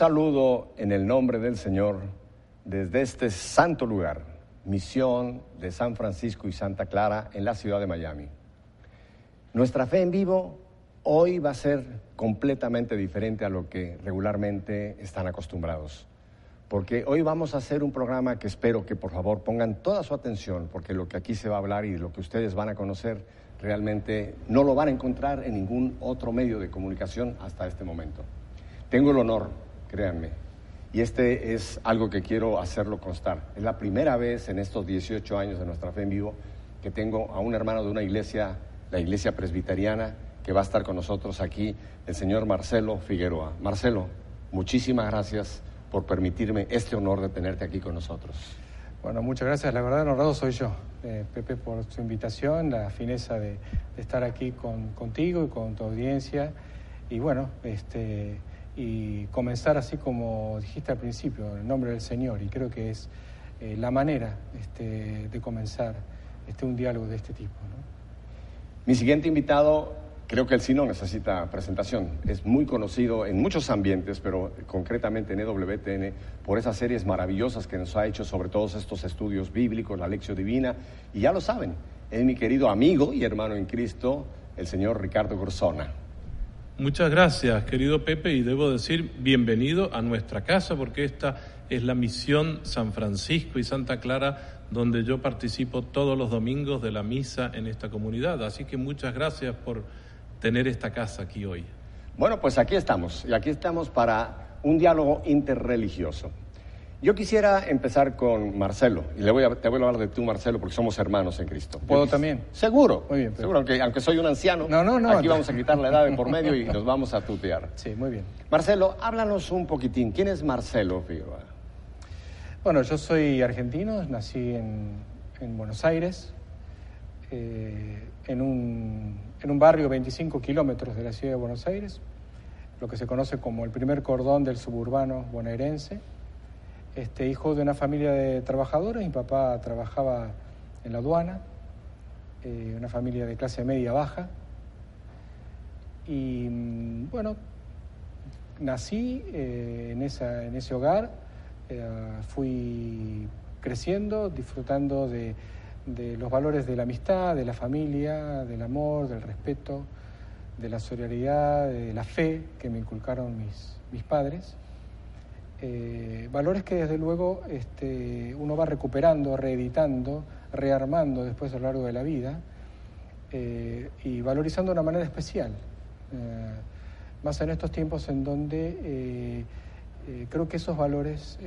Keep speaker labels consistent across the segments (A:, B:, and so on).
A: saludo en el nombre del Señor desde este santo lugar, misión de San Francisco y Santa Clara en la ciudad de Miami. Nuestra fe en vivo hoy va a ser completamente diferente a lo que regularmente están acostumbrados, porque hoy vamos a hacer un programa que espero que por favor pongan toda su atención, porque lo que aquí se va a hablar y lo que ustedes van a conocer realmente no lo van a encontrar en ningún otro medio de comunicación hasta este momento. Tengo el honor, créanme, y este es algo que quiero hacerlo constar. Es la primera vez en estos 18 años de nuestra fe en vivo que tengo a un hermano de una iglesia, la iglesia presbiteriana, que va a estar con nosotros aquí, el señor Marcelo Figueroa. Marcelo, muchísimas gracias por permitirme este honor de tenerte aquí con nosotros.
B: Bueno, muchas gracias. La verdad, honrado soy yo, eh, Pepe, por su invitación, la fineza de, de estar aquí con, contigo y con tu audiencia. Y bueno, este, y comenzar así como dijiste al principio, en el nombre del Señor. Y creo que es eh, la manera este, de comenzar este, un diálogo de este tipo. ¿no?
A: Mi siguiente invitado, creo que él sí no necesita presentación. Es muy conocido en muchos ambientes, pero concretamente en EWTN, por esas series maravillosas que nos ha hecho sobre todos estos estudios bíblicos, la lección divina. Y ya lo saben, es mi querido amigo y hermano en Cristo, el señor Ricardo Gorzona.
C: Muchas gracias, querido Pepe, y debo decir bienvenido a nuestra casa, porque esta es la misión San Francisco y Santa Clara, donde yo participo todos los domingos de la misa en esta comunidad. Así que muchas gracias por tener esta casa aquí hoy.
A: Bueno, pues aquí estamos, y aquí estamos para un diálogo interreligioso. Yo quisiera empezar con Marcelo, y le voy a, te voy a hablar de tú, Marcelo, porque somos hermanos en Cristo.
B: ¿Puedo también?
A: Seguro.
B: Muy bien,
A: Seguro, aunque, aunque soy un anciano,
B: No, no, no.
A: aquí vamos a quitar la edad de por medio y nos vamos a tutear.
B: Sí, muy bien.
A: Marcelo, háblanos un poquitín. ¿Quién es Marcelo Figueroa?
B: Bueno, yo soy argentino, nací en, en Buenos Aires, eh, en, un, en un barrio 25 kilómetros de la ciudad de Buenos Aires, lo que se conoce como el primer cordón del suburbano bonaerense. Este, hijo de una familia de trabajadores, mi papá trabajaba en la aduana, eh, una familia de clase media baja. Y mm, bueno, nací eh, en, esa, en ese hogar, eh, fui creciendo, disfrutando de, de los valores de la amistad, de la familia, del amor, del respeto, de la solidaridad, de la fe que me inculcaron mis, mis padres. Eh, valores que desde luego este, uno va recuperando, reeditando, rearmando después a lo largo de la vida eh, y valorizando de una manera especial. Eh, más en estos tiempos en donde eh, creo que esos valores,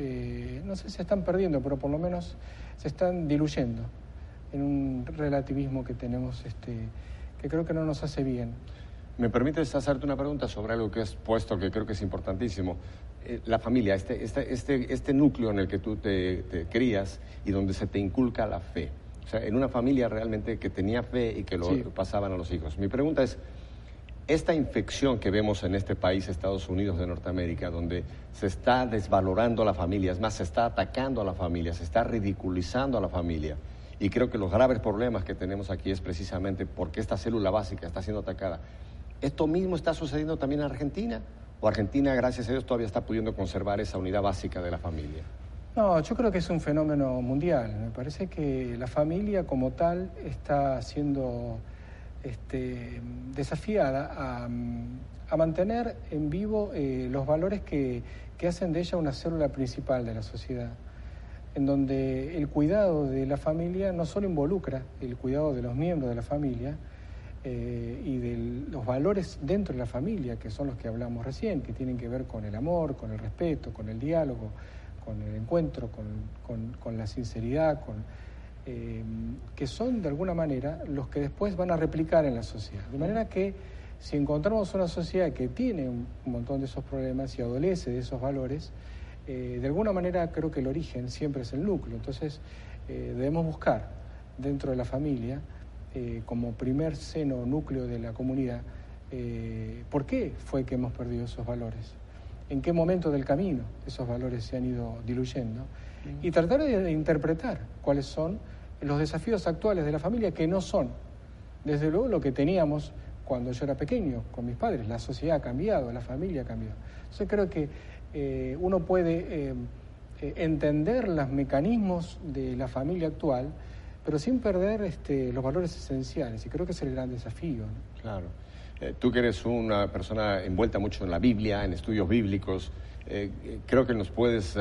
B: no sé se están perdiendo, pero por lo menos se están diluyendo en un relativismo que tenemos este, que creo que no nos hace bien.
A: ¿Me permites hacerte una pregunta sobre algo que has puesto que creo que es importantísimo? Eh, la familia, este, este, este, este núcleo en el que tú te, te crías y donde se te inculca la fe. O sea, en una familia realmente que tenía fe y que lo
B: Sí.
A: pasaban a los hijos. Mi pregunta es, esta infección que vemos en este país, Estados Unidos de Norteamérica, donde se está desvalorando a la familia, es más, se está atacando a la familia, se está ridiculizando a la familia. Y creo que los graves problemas que tenemos aquí es precisamente porque esta célula básica está siendo atacada. ¿Esto mismo está sucediendo también en Argentina? ¿O Argentina, gracias a Dios, todavía está pudiendo conservar esa unidad básica de la familia?
B: No, yo creo que es un fenómeno mundial. Me parece que la familia como tal está siendo este, desafiada a, mantener en vivo eh, los valores que, que hacen de ella una célula principal de la sociedad, en donde el cuidado de la familia no solo involucra el cuidado de los miembros de la familia, eh, y de los valores dentro de la familia, que son los que hablamos recién, que tienen que ver con el amor, con el respeto, con el diálogo, con el encuentro, con, con- la sinceridad, con, eh, que son de alguna manera los que después van a replicar en la sociedad. De manera que si encontramos una sociedad que tiene un, un montón de esos problemas y adolece de esos valores, eh, de alguna manera creo que el origen siempre es el núcleo. Entonces eh, debemos buscar dentro de la familia, eh, como primer seno núcleo de la comunidad, eh, por qué fue que hemos perdido esos valores, en qué momento del camino esos valores se han ido diluyendo y tratar de interpretar cuáles son los desafíos actuales de la familia que no son, desde luego, lo que teníamos cuando yo era pequeño con mis padres. La sociedad ha cambiado, la familia ha cambiado. Entonces creo que eh, uno puede eh, entender los mecanismos de la familia actual, pero sin perder este, los valores esenciales. Y creo que es el gran desafío.
A: Claro. tú que eres una persona envuelta mucho en la Biblia, en estudios bíblicos, creo que nos puedes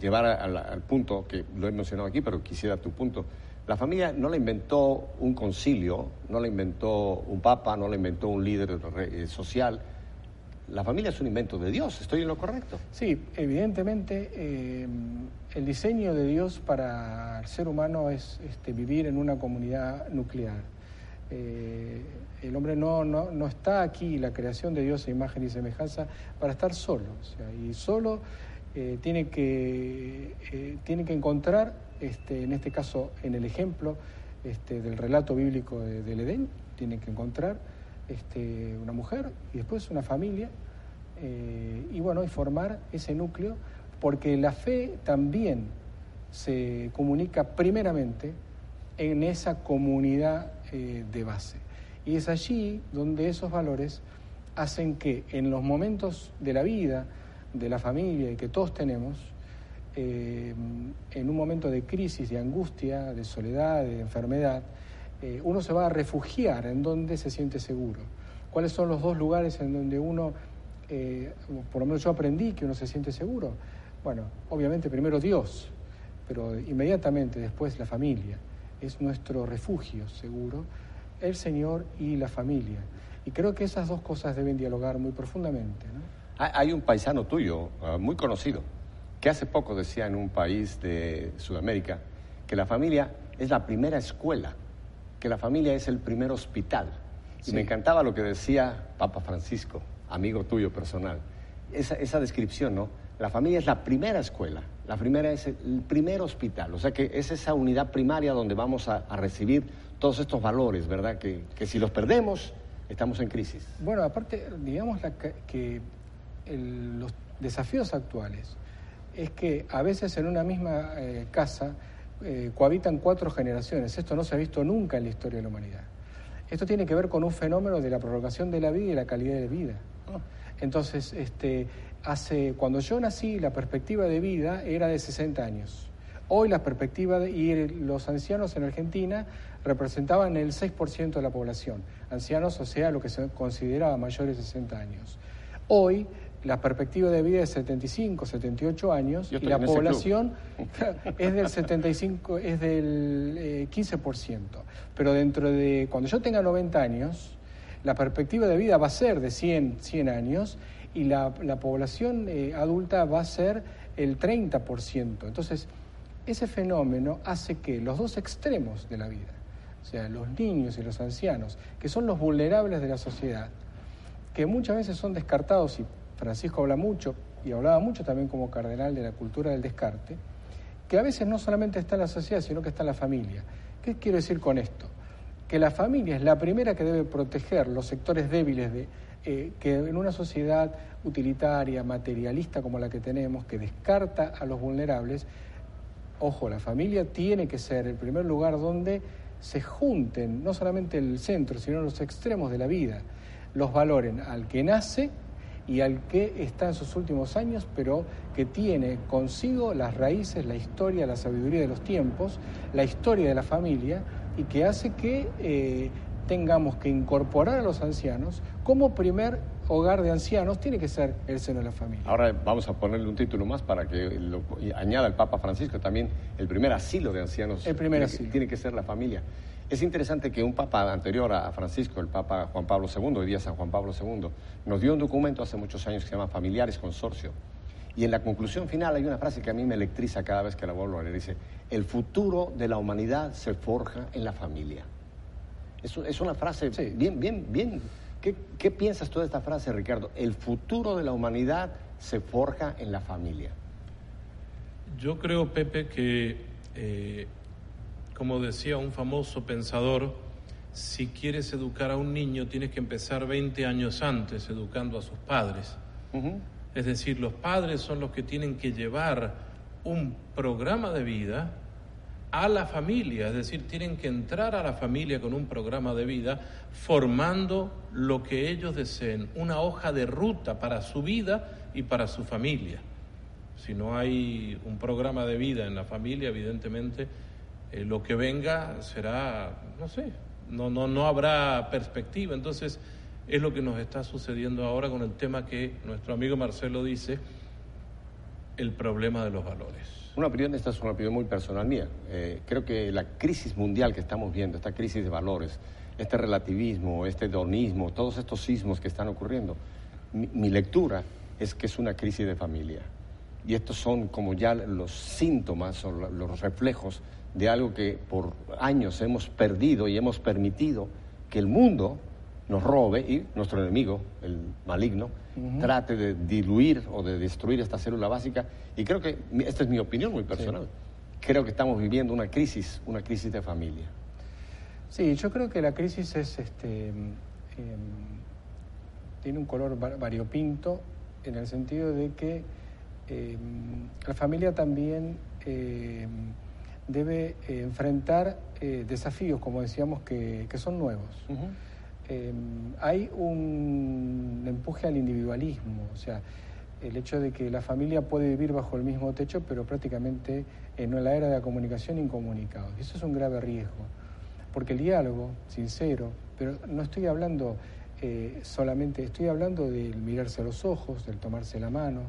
A: llevar al punto, que lo he mencionado aquí, pero quisiera tu punto, la familia no la inventó un concilio, no la inventó un papa, no la inventó un líder eh, social. La familia es un invento de Dios, ¿estoy en lo correcto?
B: Sí, evidentemente eh, el diseño de Dios para el ser humano es este, vivir en una comunidad nuclear. Eh, el hombre no, no, está aquí, la creación de Dios imagen y semejanza, para estar solo. y solo tiene, que, tiene que encontrar este, en este caso en el ejemplo este, del relato bíblico del Edén, tienen que encontrar este, una mujer y después una familia eh, y bueno, y formar ese núcleo, porque la fe también se comunica primeramente en esa comunidad eh, de base. Y es allí donde esos valores hacen que en los momentos de la vida, de la familia y que todos tenemos, eh, en un momento de crisis, de angustia, de soledad, de enfermedad, eh, uno se va a refugiar en donde se siente seguro. ¿Cuáles son los dos lugares en donde uno, eh, por lo menos yo aprendí que uno se siente seguro? Bueno, obviamente primero Dios, pero inmediatamente después la familia. Es nuestro refugio seguro, el Señor y la familia. Y creo que esas dos cosas deben dialogar muy profundamente.
A: Hay un paisano tuyo, muy conocido, que hace poco decía en un país de Sudamérica que la familia es la primera escuela, que la familia es el primer hospital. Y me encantaba lo que decía Papa Francisco, amigo tuyo personal. Esa, esa, descripción, ¿no? La familia es la primera escuela, la primera es el primer hospital, o sea que es esa unidad primaria donde vamos a, recibir todos estos valores, ¿verdad? Que, que, si los perdemos, estamos en crisis.
B: Bueno, aparte, digamos que los desafíos actuales es que a veces en una misma eh, casa eh, cohabitan cuatro generaciones. Esto no se ha visto nunca en la historia de la humanidad. Esto tiene que ver con un fenómeno de la prolongación de la vida y la calidad de vida. Entonces, este, hace, cuando yo nací, la perspectiva de vida era de 60 años. Hoy la perspectiva de, y los ancianos en Argentina representaban el 6% de la población. Ancianos, o sea, lo que se consideraba mayores de 60 años. Hoy la perspectiva de vida es 75, 78 años y la población es del 75, es del 15%. Eh, Pero dentro de, cuando yo tenga 90 años, la perspectiva de vida va a ser de 100, 100 años y la, población eh, adulta va a ser el 30%. Entonces, ese fenómeno hace que los dos extremos de la vida, o sea, los niños y los ancianos, que son los vulnerables de la sociedad, que muchas veces son descartados y Francisco habla mucho, y hablaba mucho también como cardenal de la cultura del descarte, que a veces no solamente está en la sociedad, sino que está en la familia. ¿Qué quiero decir con esto? Que la familia es la primera que debe proteger los sectores débiles de, eh, que en una sociedad utilitaria, materialista como la que tenemos, que descarta a los vulnerables, ojo, la familia tiene que ser el primer lugar donde se junten no solamente el centro, sino los extremos de la vida, los valoren al que nace y al que está en sus últimos años, pero que tiene consigo las raíces, la historia, la sabiduría de los tiempos, la historia de la familia y que hace que eh, tengamos que incorporar a los ancianos como primer hogar de ancianos tiene que ser el seno de la familia.
A: Ahora vamos a ponerle un título más para que lo, añada el Papa Francisco también el primer asilo de ancianos.
B: El primer
A: tiene,
B: asilo.
A: Tiene que ser la familia. Es interesante que un papa anterior a Francisco, el papa Juan Pablo II, hoy día San Juan Pablo II, nos dio un documento hace muchos años que se llama Familiares Consorcio. Y en la conclusión final hay una frase que a mí me electriza cada vez que la vuelvo a leer. Dice, el futuro de la humanidad se forja en la familia. Es, es una frase bien, bien, bien. ¿Qué, ¿Qué, piensas tú de esta frase, Ricardo? El futuro de la humanidad se forja en la familia.
C: Yo creo, Pepe, que eh, como decía un famoso pensador, si quieres educar a un niño tienes que empezar 20 años antes educando a sus padres. Es decir, los padres son los que tienen que llevar un programa de vida a la familia, es decir, tienen que entrar a la familia con un programa de vida formando lo que ellos deseen, una hoja de ruta para su vida y para su familia. Si no hay un programa de vida en la familia, evidentemente eh, lo que venga será, no sé, no, no, no habrá perspectiva. Entonces, es lo que nos está sucediendo ahora con el tema que nuestro amigo Marcelo dice, el problema de los valores.
A: Una opinión, esta es una opinión muy personal mía. Eh, creo que la crisis mundial que estamos viendo, esta crisis de valores, este relativismo, este hedonismo, todos estos sismos que están ocurriendo, mi, lectura es que es una crisis de familia. Y estos son como ya los síntomas o los reflejos de algo que por años hemos perdido y hemos permitido que el mundo nos robe y nuestro enemigo, el maligno, trate de diluir o de destruir esta célula básica. Y creo que, esta es mi opinión muy personal, creo que estamos viviendo una crisis, una crisis de familia.
B: Sí, yo creo que la crisis es, este, em, tiene un color variopinto en el sentido de que em, la familia también em, debe enfrentar eh, desafíos, como decíamos, que, son nuevos. Hay un empuje al individualismo, o sea, el hecho de que la familia puede vivir bajo el mismo techo, pero prácticamente en la era de la comunicación incomunicados. Y eso es un grave riesgo, porque el diálogo, sincero, pero no estoy hablando eh, solamente, estoy hablando del mirarse a los ojos, del tomarse la mano,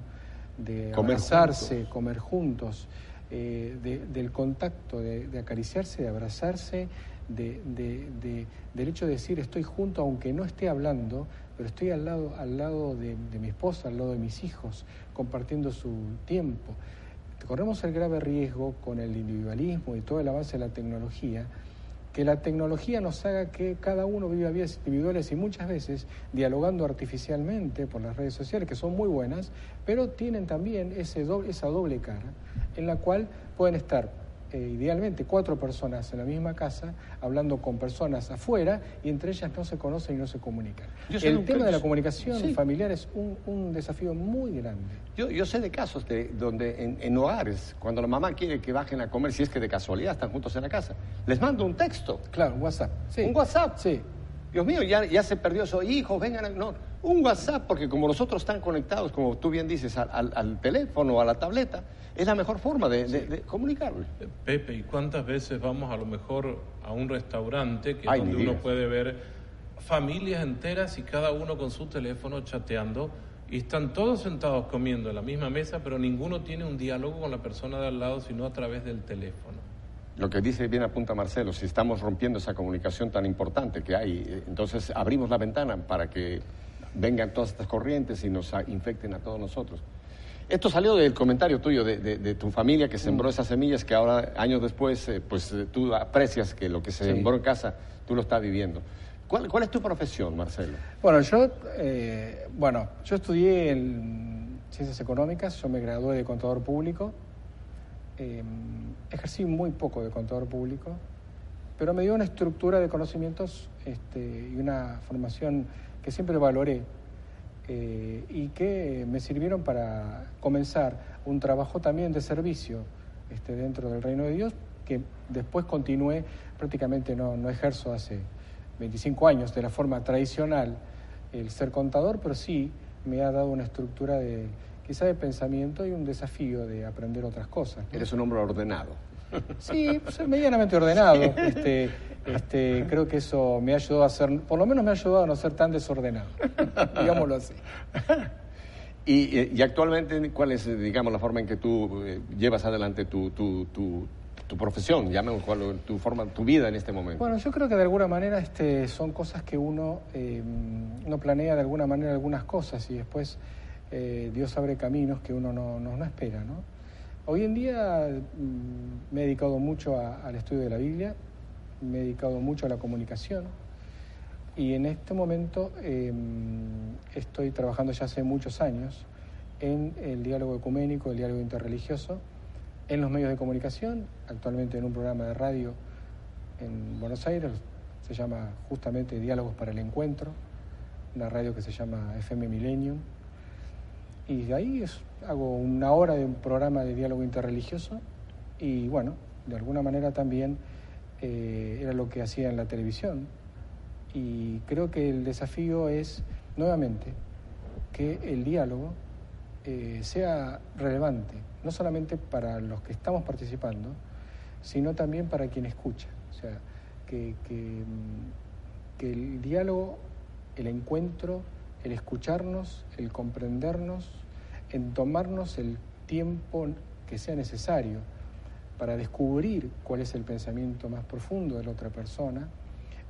B: de abrazarse, comer juntos, eh, del contacto, de, de acariciarse, de abrazarse de, del hecho de decir estoy junto aunque no esté hablando, pero estoy al lado, al lado de, mi esposa, al lado de mis hijos, compartiendo su tiempo. Corremos el grave riesgo con el individualismo y todo el avance de la tecnología, que la tecnología nos haga que cada uno viva vidas individuales y muchas veces dialogando artificialmente por las redes sociales, que son muy buenas, pero tienen también ese doble, esa doble cara en la cual pueden estar eh, idealmente cuatro personas en la misma casa, hablando con personas afuera y entre ellas no se conocen y no se comunican. El tema de la comunicación familiar es un, desafío muy grande.
A: Yo, yo sé de casos de, donde en, hogares, cuando la mamá quiere que bajen a comer, si es que de casualidad están juntos en la casa, les mando un texto.
B: Claro, un WhatsApp.
A: Un WhatsApp. Sí. Dios mío, ya, ya se perdió eso. Hijos, vengan. A... No, un WhatsApp, porque como los otros están conectados, como tú bien dices, al, al, teléfono o a la tableta, es la mejor forma de, de, comunicarlo.
C: Pepe, ¿y cuántas veces vamos a lo mejor a un restaurante que donde uno puede ver familias enteras y cada uno con su teléfono chateando y están todos sentados comiendo en la misma mesa, pero ninguno tiene un diálogo con la persona de al lado, sino a través del teléfono?
A: Lo que dice bien apunta Marcelo, si estamos rompiendo esa comunicación tan importante que hay, eh, entonces abrimos la ventana para que vengan todas estas corrientes y nos infecten a todos nosotros. Esto salió del comentario tuyo de, tu familia que sembró mm. esas semillas que ahora, años después, eh, pues eh, tú aprecias que lo que se sembró en casa, tú lo estás viviendo. ¿Cuál, ¿Cuál, es tu profesión, Marcelo?
B: Bueno, yo, eh, bueno, yo estudié en Ciencias Económicas, yo me gradué de contador público, em, ejercí muy poco de contador público, pero me dio una estructura de conocimientos este, y una formación que siempre valoré eh, y que me sirvieron para comenzar un trabajo también de servicio este, dentro del reino de Dios, que después continué, prácticamente no, no ejerzo hace 25 años de la forma tradicional el ser contador, pero sí me ha dado una estructura de quizá de pensamiento y un desafío de aprender otras cosas.
A: Eres un hombre ordenado.
B: Sí, soy medianamente ordenado. Este, este, creo que eso me ha ayudado a ser, por lo menos me ha ayudado a no ser tan desordenado, digámoslo así.
A: Y, actualmente, ¿cuál es, digamos, la forma en que tú eh, llevas adelante tu, tu, tu, tu profesión, llámame cuál, tu forma, tu vida en este momento?
B: Bueno, yo creo que de alguna manera este, son cosas que uno, eh, planea de alguna manera algunas cosas y después eh, Dios abre caminos que uno no, no, espera, ¿no? Hoy en día mm, me he dedicado mucho al estudio de la Biblia, me he dedicado mucho a la comunicación y en este momento em, estoy trabajando ya hace muchos años en el diálogo ecuménico, el diálogo interreligioso, en los medios de comunicación, actualmente en un programa de radio en Buenos Aires, se llama justamente Diálogos para el Encuentro, una radio que se llama FM Millennium, y de ahí hago una hora de un programa de diálogo interreligioso y bueno, de alguna manera también era lo que hacía en la televisión. Y creo que el desafío es, nuevamente, que el diálogo eh, sea relevante, no solamente para los que estamos participando, sino también para quien escucha. O sea, que, que, mm, que el diálogo, el encuentro, el escucharnos, el comprendernos, en tomarnos el tiempo que sea necesario para descubrir cuál es el pensamiento más profundo de la otra persona,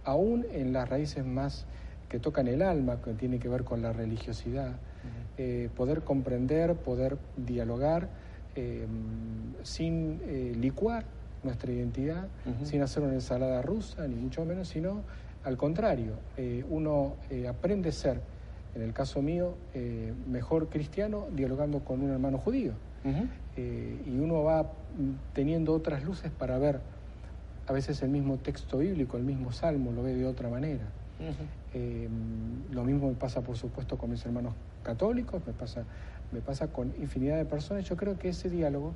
B: aún en las raíces más que tocan el alma, que tiene que ver con la religiosidad, eh, poder comprender, poder dialogar eh, sin eh, licuar nuestra identidad, sin hacer una ensalada rusa, ni mucho menos, sino al contrario, uno aprende a ser, en el caso mío, mejor cristiano dialogando con un hermano judío. y uno va teniendo otras luces para ver a veces el mismo texto bíblico, el mismo salmo, lo ve de otra manera. Eh, lo mismo me pasa, por supuesto, con mis hermanos católicos, me pasa, me pasa con infinidad de personas. Yo creo que ese diálogo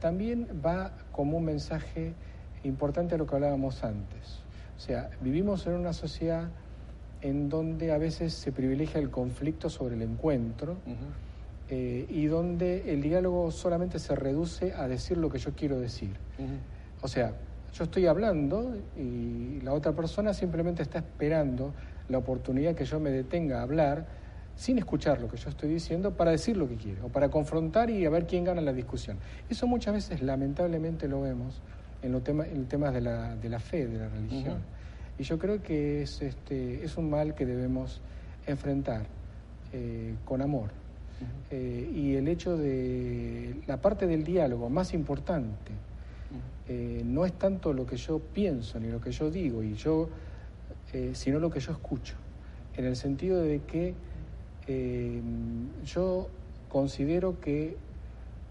B: también va como un mensaje importante a lo que hablábamos antes. O sea, vivimos en una sociedad en donde a veces se privilegia el conflicto sobre el encuentro eh, y donde el diálogo solamente se reduce a decir lo que yo quiero decir. O sea, yo estoy hablando y la otra persona simplemente está esperando la oportunidad que yo me detenga a hablar sin escuchar lo que yo estoy diciendo para decir lo que quiero, o para confrontar y a ver quién gana la discusión. Eso muchas veces lamentablemente lo vemos en los temas, en temas de la, de la fe, de la religión. Y yo creo que es, este, es un mal que debemos enfrentar eh, con amor. Eh, y el hecho de la parte del diálogo más importante, eh, no es tanto lo que yo pienso ni lo que yo digo, y yo, eh, sino lo que yo escucho, en el sentido de que yo considero que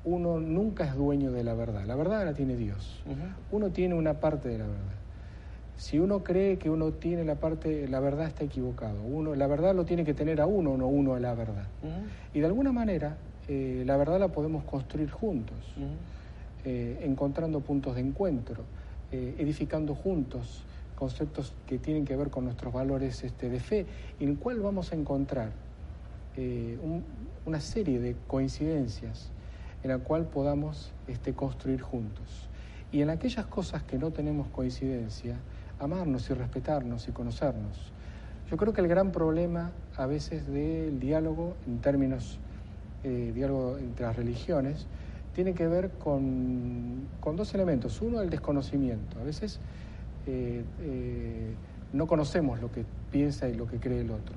B: uno nunca es dueño de la verdad, la verdad la tiene Dios, uno tiene una parte de la verdad. Si uno cree que uno tiene la parte, la verdad está equivocado. Uno, la verdad lo tiene que tener a uno, no uno a la verdad. Y de alguna manera, la verdad la podemos construir juntos. Eh, encontrando puntos de encuentro, eh, edificando juntos conceptos que tienen que ver con nuestros valores este, de fe, en el cual vamos a encontrar eh, una serie de coincidencias en la cual podamos este, construir juntos. Y en aquellas cosas que no tenemos coincidencia, amarnos y respetarnos y conocernos. Yo creo que el gran problema a veces del diálogo en términos, diálogo entre las religiones, tiene que ver con, dos elementos. Uno, el desconocimiento. A veces eh, eh, no conocemos lo que piensa y lo que cree el otro.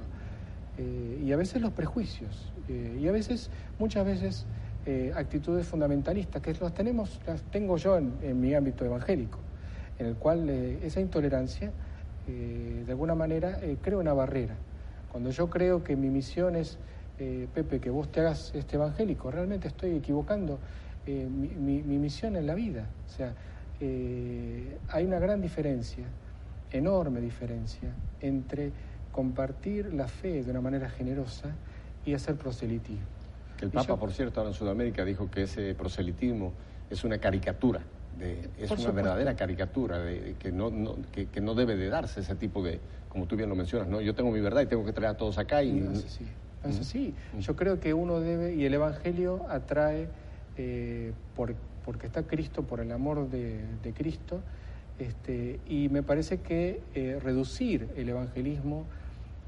B: Eh, y a veces los prejuicios. y a veces, muchas veces, actitudes fundamentalistas, que las tenemos, las tengo yo en, mi ámbito evangélico, en el cual esa intolerancia, de alguna manera, crea una barrera. Cuando yo creo que mi misión es, Pepe, que vos te hagas este evangélico, realmente estoy equivocando eh, mi, misión en la vida. O sea, eh, hay una gran diferencia, enorme diferencia, entre compartir la fe de una manera generosa y hacer proselitismo.
A: El Papa, por cierto, ahora en Sudamérica dijo que ese proselitismo es una caricatura, de, es una verdadera caricatura, de, que, no, que, no debe de darse ese tipo de, como tú bien lo mencionas, ¿no? Yo tengo mi verdad y tengo que traer a todos acá y...
B: No es así, es así. Yo creo que uno debe, y el Evangelio atrae eh, por, porque está Cristo, por el amor de, Cristo, este, y me parece que eh, reducir el evangelismo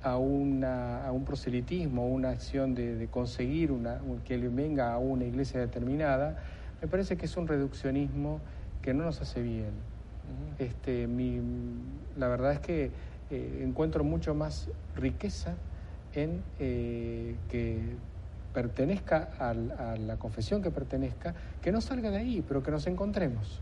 B: a, una, a un proselitismo, a una acción de, conseguir una, que él venga a una iglesia determinada, me parece que es un reduccionismo que no nos hace bien. este, mi, la verdad es que eh, encuentro mucho más riqueza en que pertenezca a, la confesión que pertenezca, que no salga de ahí, pero que nos encontremos.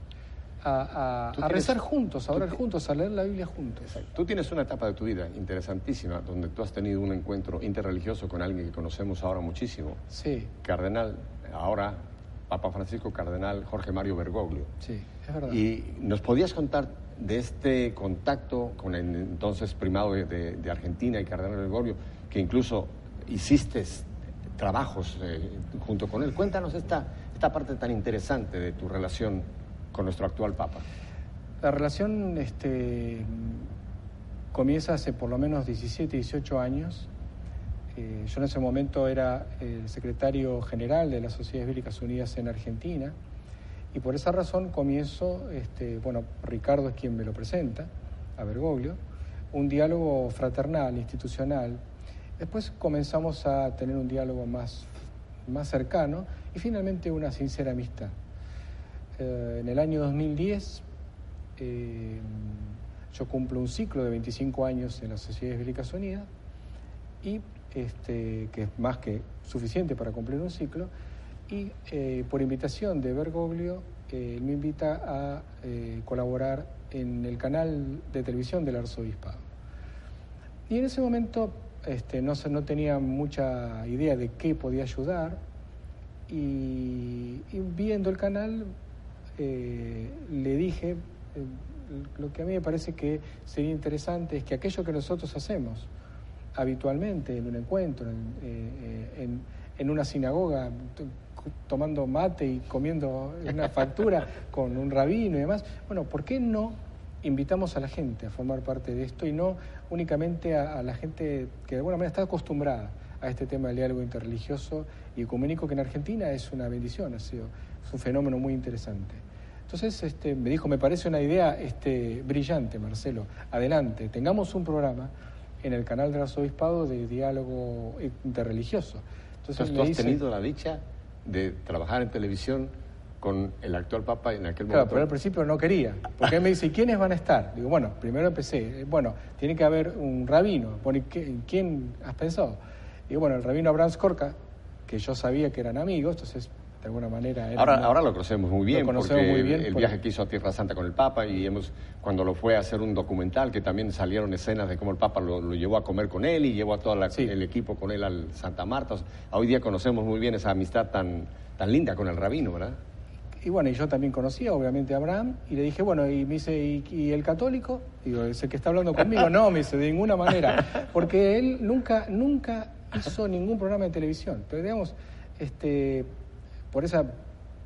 B: A, rezar juntos, a orar juntos, a leer la Biblia juntos.
A: Tú tienes una etapa de tu vida interesantísima donde tú has tenido un encuentro interreligioso con alguien que conocemos ahora muchísimo.
B: Sí.
A: Cardenal, ahora Papa Francisco Cardenal Jorge Mario Bergoglio.
B: Sí, es verdad.
A: Y nos podías contar de este contacto con el entonces primado de, de Argentina y Cardenal Bergoglio, que incluso hiciste trabajos eh, junto con él. Cuéntanos esta, esta parte tan interesante de tu relación con nuestro actual Papa.
B: La relación este, comienza hace por lo menos 17, 18 años, Eh, yo en ese momento era el secretario general de las Sociedades Bíblicas Unidas en Argentina y por esa razón comienzo, este, bueno, Ricardo es quien me lo presenta, a Bergoglio, un diálogo fraternal, institucional. Después comenzamos a tener un diálogo más, más cercano y finalmente una sincera amistad. Eh, en el año 2010 eh, yo cumplo un ciclo de 25 años en las Sociedades Bíblicas Unidas y este, que es más que suficiente para cumplir un ciclo, y eh, por invitación de Bergoglio eh, me invita a eh, colaborar en el canal de televisión del arzobispado. Y en ese momento este, no, no tenía mucha idea de qué podía ayudar y, y viendo el canal le dije, lo que a mí me parece que sería interesante es que aquello que nosotros hacemos, habitualmente en un encuentro, en, en, una sinagoga, tomando mate y comiendo una factura con un rabino y demás. Bueno, ¿por qué no invitamos a la gente a formar parte de esto y no únicamente a, la gente que de alguna manera está acostumbrada a este tema del diálogo interreligioso y ecuménico que en Argentina es una bendición, ha sido, es un fenómeno muy interesante. Entonces este, me dijo, me parece una idea este, brillante, Marcelo, adelante, tengamos un programa en el canal del arzobispado de diálogo interreligioso.
A: Entonces, tú has tenido la dicha de trabajar en televisión con el actual Papa en aquel momento.
B: Claro, pero al principio no quería, porque él me dice, ¿quiénes van a estar? Digo, bueno, primero empecé, bueno, tiene que haber un rabino, ¿quién has pensado? Digo, bueno, el rabino Abraham Skorka, que yo sabía que eran amigos, entonces de alguna manera.
A: Ahora, ahora lo conocemos muy bien, porque muy bien el, viaje que hizo a Tierra Santa con el Papa y hemos, cuando lo fue a hacer un documental, que también salieron escenas de cómo el Papa lo, llevó a comer con él y llevó a todo el equipo con él al Santa Marta. hoy día conocemos muy bien esa amistad tan, tan linda con el rabino, ¿verdad?
B: Y bueno, y yo también conocía obviamente a Abraham y le dije, bueno, y me dice, ¿y, el católico? Digo, ¿es el que está hablando conmigo? No, me dice, de ninguna manera, porque él nunca, nunca hizo ningún programa de televisión. Pero digamos, este, por esa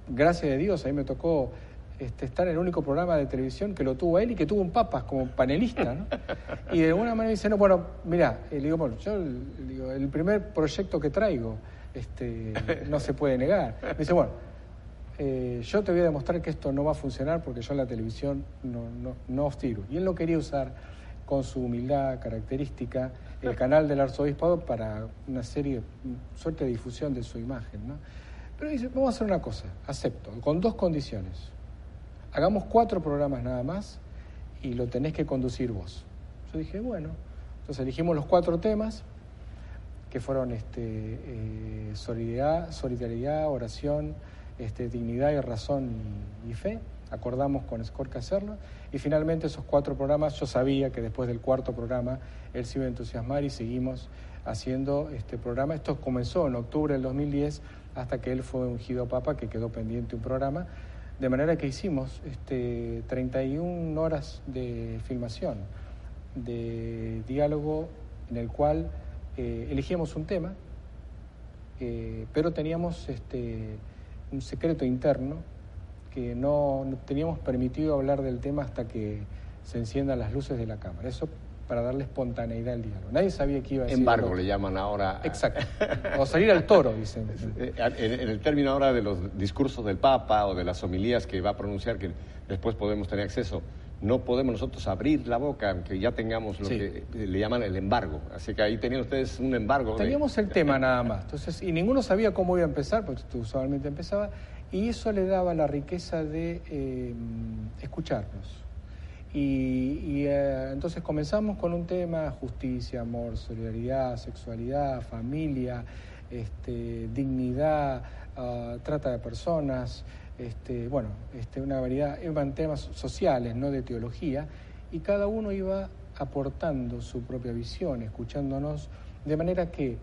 B: gracia de Dios, a mí me tocó este, estar en el único programa de televisión que lo tuvo él y que tuvo un Papas como panelista, ¿no? Y de alguna manera dice, no, bueno, mira, le digo, bueno, yo digo, el primer proyecto que traigo este, no se puede negar. Me dice, bueno, eh, yo te voy a demostrar que esto no va a funcionar porque yo en la televisión no, no, no os tiro. Y él no quería usar con su humildad característica el canal del arzobispado para una serie, suerte de difusión de su imagen, ¿no? Pero dice, vamos a hacer una cosa, acepto, con dos condiciones. Hagamos cuatro programas nada más y lo tenés que conducir vos. Yo dije, bueno, entonces elegimos los cuatro temas, que fueron este, eh, solidaridad, solidaridad, oración, este, dignidad y razón y, fe. Acordamos con Scorca hacerlo. Y finalmente esos cuatro programas, yo sabía que después del cuarto programa él se iba a entusiasmar y seguimos haciendo este programa. Esto comenzó en octubre del 2010 hasta que él fue ungido papa, que quedó pendiente un programa. De manera que hicimos este, 31 horas de filmación, de diálogo en el cual eh, elegíamos un tema, eh, pero teníamos este, un secreto interno que no, no, teníamos permitido hablar del tema hasta que se enciendan las luces de la cámara. Eso para darle espontaneidad al diálogo. Nadie sabía que iba a decir.
A: Embargo le llaman ahora.
B: Exacto. O salir al toro, dicen.
A: Eh, en, el término ahora de los discursos del Papa o de las homilías que va a pronunciar, que después podemos tener acceso, no podemos nosotros abrir la boca, aunque ya tengamos lo que le llaman el embargo. Así que ahí tenían ustedes un embargo.
B: Teníamos el tema nada más. Entonces, y ninguno sabía cómo iba a empezar, porque tú usualmente empezaba, y eso le daba la riqueza de eh, escucharnos y, eh, entonces comenzamos con un tema, justicia, amor, solidaridad, sexualidad, familia, este, dignidad, ah, trata de personas, este, bueno, este, una variedad, eran temas sociales, no de teología, y cada uno iba aportando su propia visión, escuchándonos, de manera que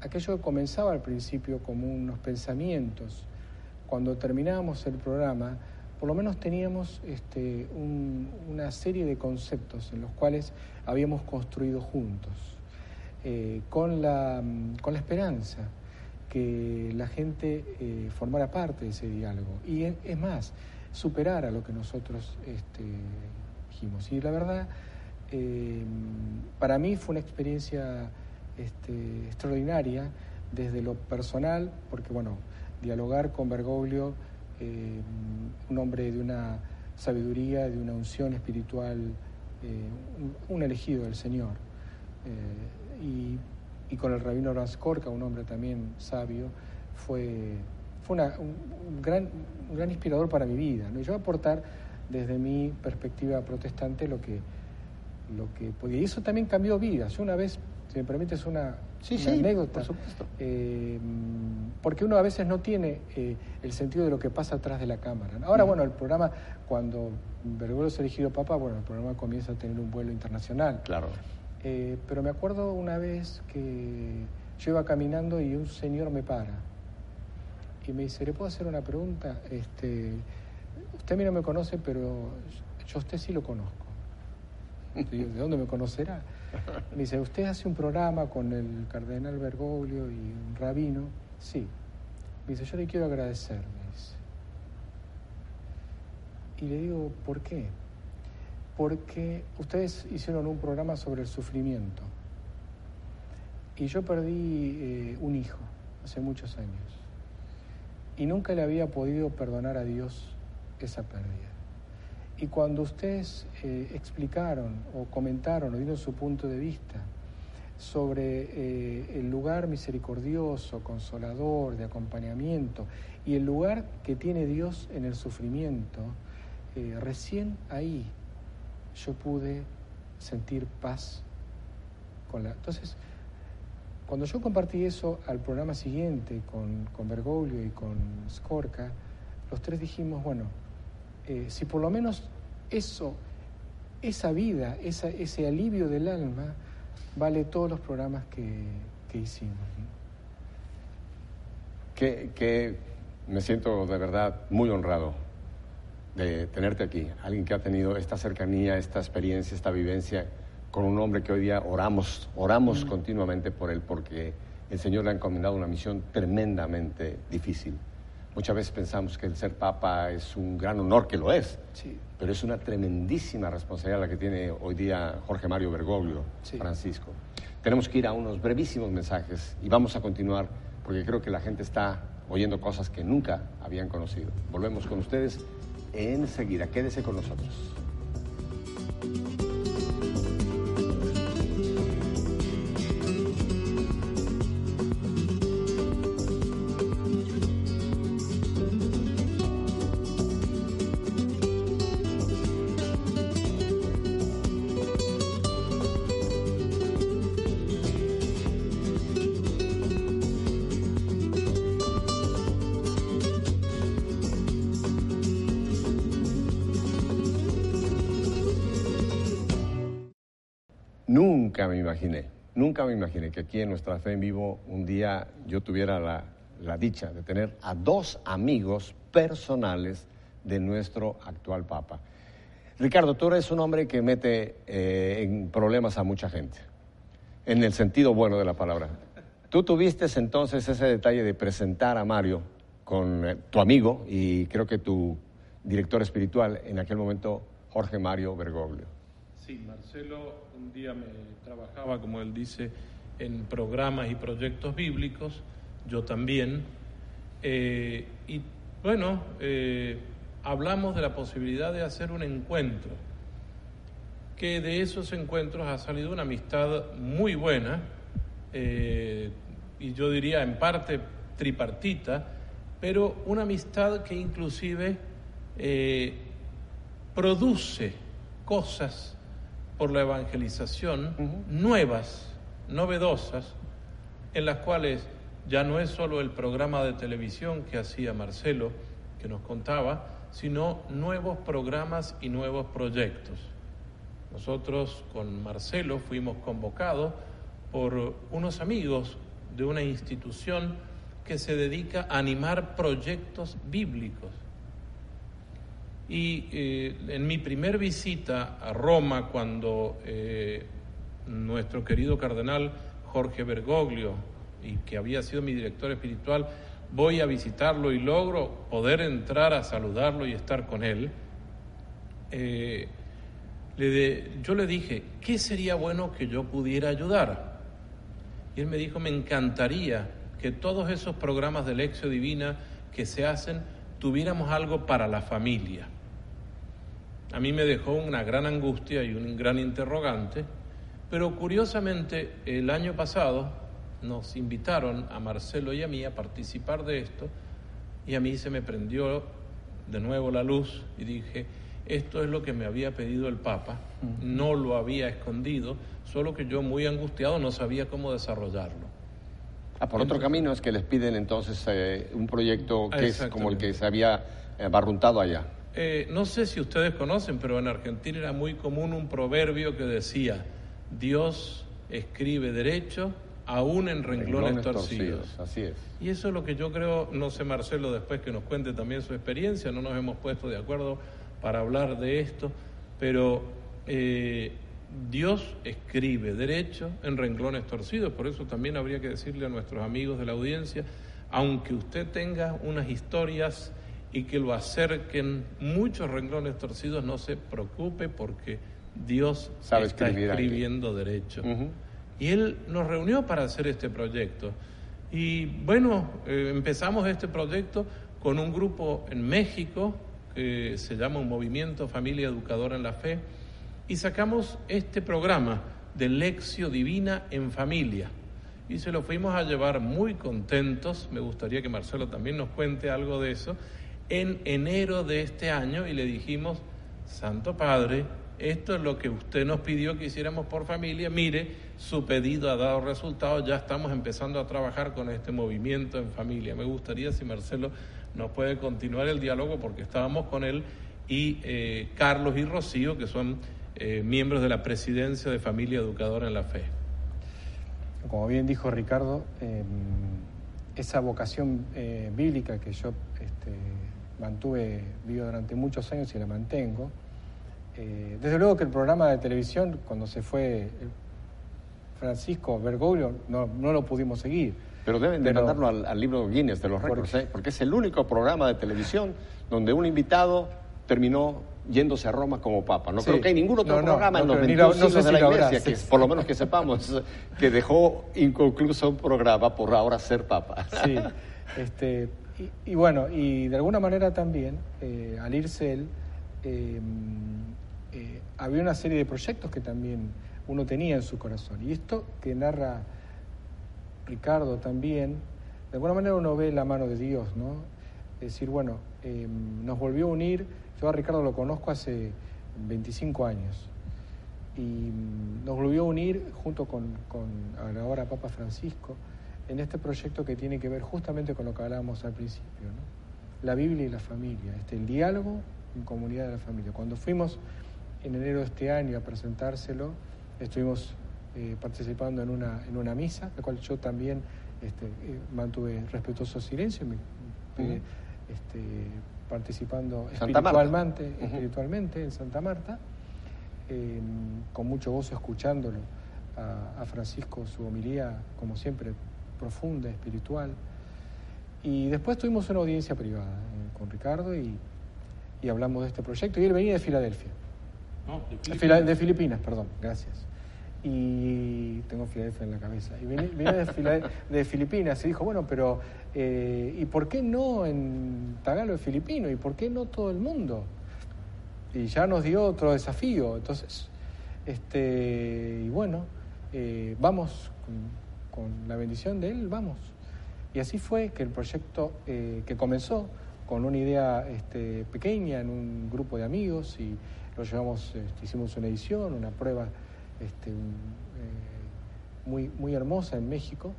B: aquello que comenzaba al principio como unos pensamientos, cuando terminábamos el programa, por lo menos teníamos este, una serie de conceptos en los cuales habíamos construido juntos, eh, con, la, con la esperanza que la gente eh, formara parte de ese diálogo y es, más, superara lo que nosotros este, dijimos. Y la verdad, eh, para mí fue una experiencia este, extraordinaria desde lo personal, porque bueno, dialogar con Bergoglio, eh, un hombre de una sabiduría, de una unción espiritual, eh, un, elegido del Señor, eh, y, con el rabino Raskorka, un hombre también sabio, fue, fue un, gran, gran inspirador para mi vida. ¿no? yo aportar desde mi perspectiva protestante lo que, lo que podía. Y eso también cambió vidas. Una vez, si me permites una, anécdota, eh, porque uno a veces no tiene eh, el sentido de lo que pasa atrás de la cámara. Ahora, bueno, el programa, cuando Bergoglio es elegido papa, bueno, el programa comienza a tener un vuelo internacional.
A: Claro.
B: Eh, pero me acuerdo una vez que yo iba caminando y un señor me para y me dice, ¿le puedo hacer una pregunta? Este, usted a mí no me conoce, pero yo a usted sí lo conozco. ¿De dónde me conocerá? Me dice, ¿usted hace un programa con el cardenal Bergoglio y un rabino? Sí. Me dice, yo le quiero agradecer, me dice. Y le digo, ¿por qué? Porque ustedes hicieron un programa sobre el sufrimiento. Y yo perdí eh, un hijo hace muchos años. Y nunca le había podido perdonar a Dios esa pérdida. Y cuando ustedes eh, explicaron o comentaron o dieron su punto de vista sobre eh, el lugar misericordioso, consolador, de acompañamiento y el lugar que tiene Dios en el sufrimiento, eh, recién ahí yo pude sentir paz con la... Entonces, cuando yo compartí eso al programa siguiente con, con Bergoglio y con Skorka, los tres dijimos, bueno, eh, si por lo menos eso, esa vida, ese alivio del alma, vale todos los programas que, hicimos.
A: Que, me siento de verdad muy honrado de tenerte aquí, alguien que ha tenido esta cercanía, esta experiencia, esta vivencia con un hombre que hoy día oramos, oramos mm. continuamente por él porque el Señor le ha encomendado una misión tremendamente difícil. Muchas veces pensamos que el ser papa es un gran honor, que lo es, pero es una tremendísima responsabilidad la que tiene hoy día Jorge Mario Bergoglio, Francisco. Tenemos que ir a unos brevísimos mensajes y vamos a continuar porque creo que la gente está oyendo cosas que nunca habían conocido. Volvemos con ustedes enseguida. Quédese con nosotros. Nunca me imaginé que aquí en nuestra fe en vivo un día yo tuviera la, dicha de tener a dos amigos personales de nuestro actual Papa. Ricardo, tú eres un hombre que mete eh, en problemas a mucha gente, en el sentido bueno de la palabra. Tú tuviste entonces ese detalle de presentar a Mario con eh, tu amigo y creo que tu director espiritual en aquel momento, Jorge Mario Bergoglio.
C: Sí, Marcelo un día me trabajaba, como él dice, en programas y proyectos bíblicos, yo también. Eh, y bueno, eh, hablamos de la posibilidad de hacer un encuentro, que de esos encuentros ha salido una amistad muy buena, eh, y yo diría en parte tripartita, pero una amistad que inclusive produce cosas por la evangelización nuevas, novedosas, en las cuales ya no es solo el programa de televisión que hacía Marcelo, que nos contaba, sino nuevos programas y nuevos proyectos. Nosotros con Marcelo fuimos convocados por unos amigos de una institución que se dedica a animar proyectos bíblicos y eh, en mi primer visita a Roma, cuando eh, nuestro querido cardenal Jorge Bergoglio, y que había sido mi director espiritual, voy a visitarlo y logro poder entrar a saludarlo y estar con él, eh, yo le dije, ¿qué sería bueno que yo pudiera ayudar? Y él me dijo, me encantaría que todos esos programas de lección divina que se hacen tuviéramos algo para la familia. A mí me dejó una gran angustia y un gran interrogante, pero curiosamente el año pasado nos invitaron a Marcelo y a mí a participar de esto y a mí se me prendió de nuevo la luz y dije, esto es lo que me había pedido el Papa, no lo había escondido, solo que yo muy angustiado no sabía cómo desarrollarlo.
A: Ah, por otro camino es que les piden entonces eh, un proyecto que es como el que se había eh, barruntado allá.
C: Eh, no sé si ustedes conocen, pero en Argentina era muy común un proverbio que decía, Dios escribe derecho aún en renglones, torcidos.
A: Así es.
C: Y eso es lo que yo creo, no sé Marcelo después que nos cuente también su experiencia, no nos hemos puesto de acuerdo para hablar de esto, pero eh, Dios escribe derecho en renglones torcidos, por eso también habría que decirle a nuestros amigos de la audiencia, aunque usted tenga unas historias y que lo acerquen muchos renglones torcidos, no se preocupe porque Dios
A: Sabe
C: está escribiendo derecho. Y Él nos reunió para hacer este proyecto. Y bueno, eh, empezamos este proyecto con un grupo en México que se llama un Movimiento Familia Educadora en la Fe y sacamos este programa de Lección Divina en Familia. Y se lo fuimos a llevar muy contentos, me gustaría que Marcelo también nos cuente algo de eso, en enero de este año y le dijimos, Santo Padre, esto es lo que usted nos pidió que hiciéramos por familia, mire, su pedido ha dado resultados, ya estamos empezando a trabajar con este movimiento en familia. Me gustaría si Marcelo nos puede continuar el diálogo porque estábamos con él y eh, Carlos y Rocío, que son eh, miembros de la presidencia de Familia Educadora en la Fe.
B: Como bien dijo Ricardo, em, esa vocación eh, bíblica que yo este, mantuve vivo durante muchos años y la mantengo, eh, desde luego que el programa de televisión, cuando se fue Francisco Bergoglio, no, no lo pudimos seguir.
A: Pero deben de mandarlo al, libro Guinness de los récords, ¿eh? porque es el único programa de televisión donde un invitado terminó yéndose a Roma como papa. No creo que hay ningún otro programa en los 21 siglos de la Iglesia, que, por lo menos que sepamos, que dejó inconcluso un programa por ahora ser papa.
B: Sí, este, y, bueno, y de alguna manera también, eh, al irse él, eh, eh, había una serie de proyectos que también uno tenía en su corazón. Y esto que narra Ricardo también, de alguna manera uno ve la mano de Dios, ¿no? Es decir, bueno, em, nos volvió a unir, yo a Ricardo lo conozco hace 25 años, y mm, nos volvió a unir junto con, con ahora Papa Francisco en este proyecto que tiene que ver justamente con lo que hablábamos al principio, ¿no? la Biblia y la familia, este, el diálogo en comunidad de la familia. Cuando fuimos en enero de este año a presentárselo, estuvimos eh, participando en una, en una misa, la cual yo también este, eh, mantuve respetuoso silencio, este, participando espiritualmente, espiritualmente en Santa Marta, em, con mucho gozo escuchándolo a, Francisco, su homilía, como siempre, profunda, espiritual. Y después tuvimos una audiencia privada eh, con Ricardo y, y hablamos de este proyecto. Y él venía de Filadelfia de, Filipinas. perdón, gracias. Y tengo Filadelfia en la cabeza. Y vine, de, de, Filipinas y dijo, bueno, pero eh, ¿y por qué no en Tagalog filipino? ¿Y por qué no todo el mundo? Y ya nos dio otro desafío. Entonces, este, y bueno, eh, vamos con, la bendición de él, vamos. Y así fue que el proyecto eh, que comenzó con una idea este, pequeña en un grupo de amigos y lo llevamos, este, hicimos una edición, una prueba este, eh, muy, muy hermosa en México.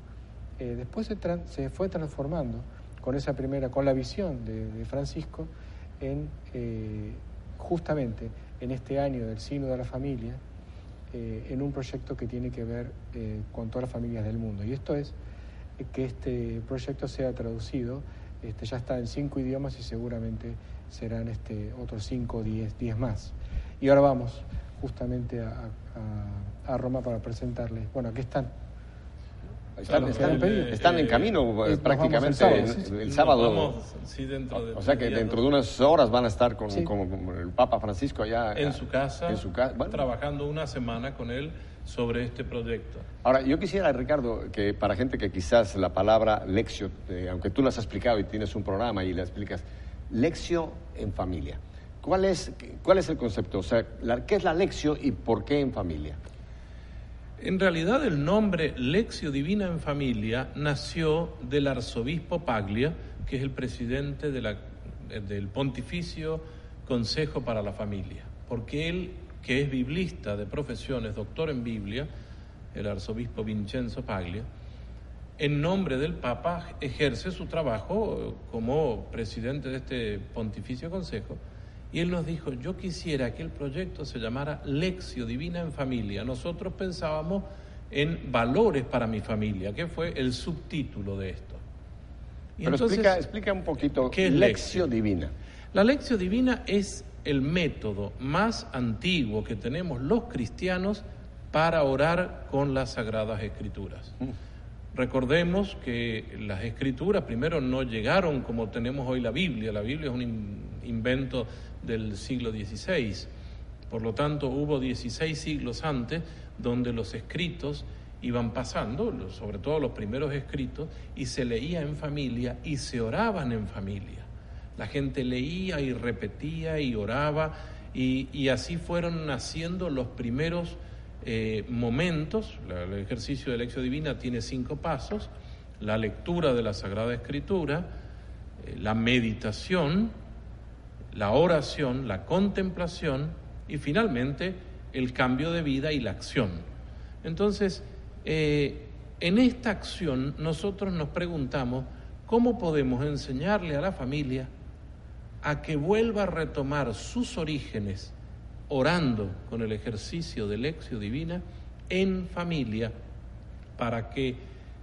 B: Eh, después se, fue transformando con esa primera, con la visión de, Francisco, en justamente en este año del signo de la familia, en un proyecto que tiene que ver con todas las familias del mundo. Y esto es que este proyecto sea traducido, este, ya está en cinco idiomas y seguramente serán este, otros cinco diez, diez más. Y ahora vamos justamente a, Roma para presentarles. Bueno, aquí están.
A: Están, están,
B: pedir.
A: están en
C: Eh,
A: camino
B: eh,
A: prácticamente
B: el
A: el,
B: sábado, sí, sí.
A: el
C: Nos
A: sábado.
C: vamos, sí, dentro de
A: o sea que
C: días,
A: dentro de unas horas van a estar con,
B: Sí.
A: con- con el Papa Francisco allá.
C: en su casa,
A: En su casa. Bueno,
C: trabajando una semana con él sobre este proyecto.
A: Ahora, yo quisiera, Ricardo, que para gente que quizás la palabra lección, eh, aunque tú la has explicado y tienes un programa y la explicas, lección en familia. ¿Cuál es, ¿Cuál es el concepto? O sea, la- ¿qué es la lección y por qué en familia?
C: En realidad el nombre Lección Divina en Familia nació del arzobispo Paglia, que es el presidente eh, del Pontificio Consejo para la Familia, porque él, que es biblista de profesión, es doctor en Biblia, el arzobispo Vincenzo Paglia, en nombre del Papa ejerce su trabajo eh, como presidente de este Pontificio Consejo y él nos dijo, yo quisiera que el proyecto se llamara Lección Divina en Familia. Nosotros pensábamos en valores para mi familia, que fue el subtítulo de esto. Y
A: Pero
C: entonces,
A: explica, explica un poquito
C: ¿qué es
A: lección divina.
C: la lección divina es el método más antiguo que tenemos los cristianos para orar con las sagradas escrituras. Recordemos que las escrituras primero no llegaron como tenemos hoy la Biblia. La Biblia es un in- invento del siglo XVI. Por lo tanto, hubo 16 siglos antes donde los escritos iban pasando, sobre todo los primeros escritos, y se leía en familia y se oraban en familia. La gente leía y repetía y oraba y, así fueron naciendo los primeros eh, momentos. El ejercicio de lección divina tiene cinco pasos. La lectura de la Sagrada Escritura, eh, la meditación, la oración, la contemplación y finalmente el cambio de vida y la acción. Entonces, eh, en esta acción nosotros nos preguntamos cómo podemos enseñarle a la familia a que vuelva a retomar sus orígenes orando con el ejercicio de lección divina en familia para que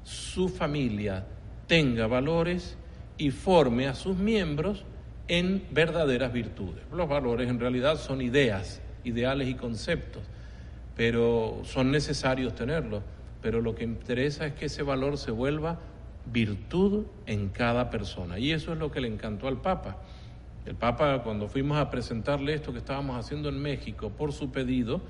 C: su familia tenga valores y forme a sus miembros en verdaderas virtudes. Los valores en realidad son ideas, ideales y conceptos, pero son necesarios tenerlos. Pero lo que interesa es que ese valor se vuelva virtud en cada persona. Y eso es lo que le encantó al Papa. El Papa, cuando fuimos a presentarle esto que estábamos haciendo en México por su pedido,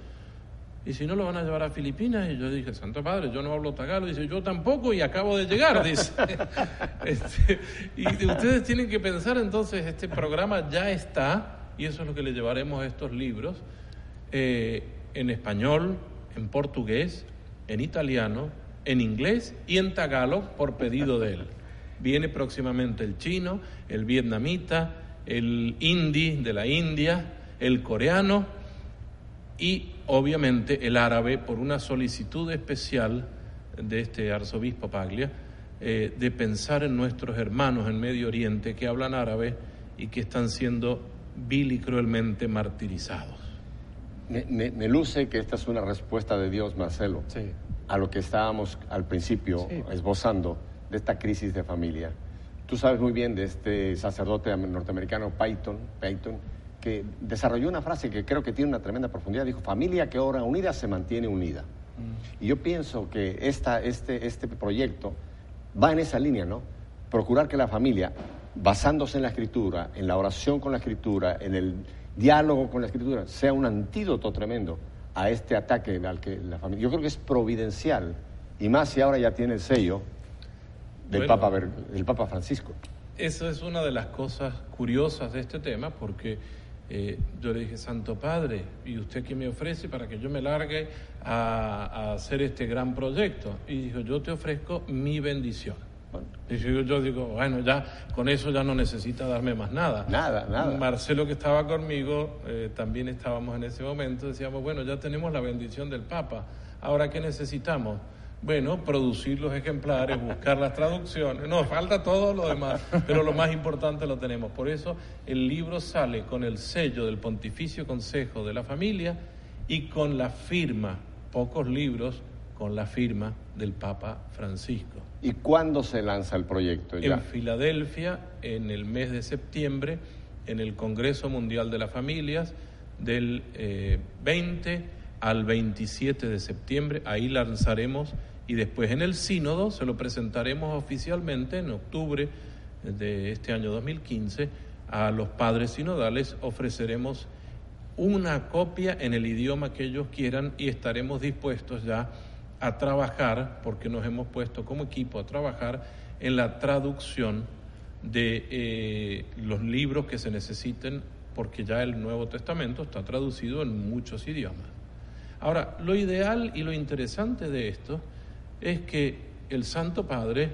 C: y si no lo van a llevar a Filipinas, y yo dije, Santo Padre, yo no hablo tagalo, dice, yo tampoco y acabo de llegar, dice. Este, y ustedes tienen que pensar entonces, este programa ya está, y eso es lo que le llevaremos a estos libros, eh, en español, en portugués, en italiano, en inglés y en tagalo por pedido de él. Viene próximamente el chino, el vietnamita, el hindi de la India, el coreano y obviamente el árabe por una solicitud especial de este arzobispo Paglia eh, de pensar en nuestros hermanos en Medio Oriente que hablan árabe y que están siendo vil y cruelmente martirizados.
A: Me, me- me luce que esta es una respuesta de Dios, Marcelo,
B: Sí.
A: a lo que estábamos al principio
B: Sí.
A: esbozando de esta crisis de familia. Tú sabes muy bien de este sacerdote norteamericano Peyton, Peyton, que desarrolló una frase que creo que tiene una tremenda profundidad. Dijo, familia que ora unida se mantiene unida.
B: Mm.
A: Y yo pienso que esta, este, este proyecto va en esa línea, ¿no? Procurar que la familia, basándose en la escritura, en la oración con la escritura, en el diálogo con la escritura, sea un antídoto tremendo a este ataque al que la familia... Yo creo que es providencial, y más si ahora ya tiene el sello del,
C: Bueno.
A: Papa, del Papa Francisco.
C: Eso es una de las cosas curiosas de este tema, porque eh, yo le dije, Santo Padre, ¿y usted qué me ofrece para que yo me largue a, a hacer este gran proyecto? Y dijo, yo te ofrezco mi bendición.
A: Bueno,
C: Y yo, yo digo, bueno, ya con eso ya no necesita darme más nada.
A: Nada, nada.
C: Marcelo que estaba conmigo, eh, también estábamos en ese momento, decíamos, bueno, ya tenemos la bendición del Papa, ahora ¿qué necesitamos? Bueno, producir los ejemplares, buscar las traducciones, nos falta todo lo demás, pero lo más importante lo tenemos. Por eso el libro sale con el sello del Pontificio Consejo de la Familia y con la firma, pocos libros, con la firma del Papa Francisco
A: ¿Y cuándo se lanza el proyecto? Ya.
C: en Filadelfia en el mes de septiembre, en el Congreso Mundial de las Familias, del eh, 20 al 27 de septiembre. Ahí lanzaremos Y después en el sínodo se lo presentaremos oficialmente en octubre de este año 2015 a los padres sinodales, ofreceremos una copia en el idioma que ellos quieran y estaremos dispuestos ya a trabajar, porque nos hemos puesto como equipo a trabajar en la traducción de eh, los libros que se necesiten, porque ya el Nuevo Testamento está traducido en muchos idiomas. Ahora, lo ideal y lo interesante de esto es que el Santo Padre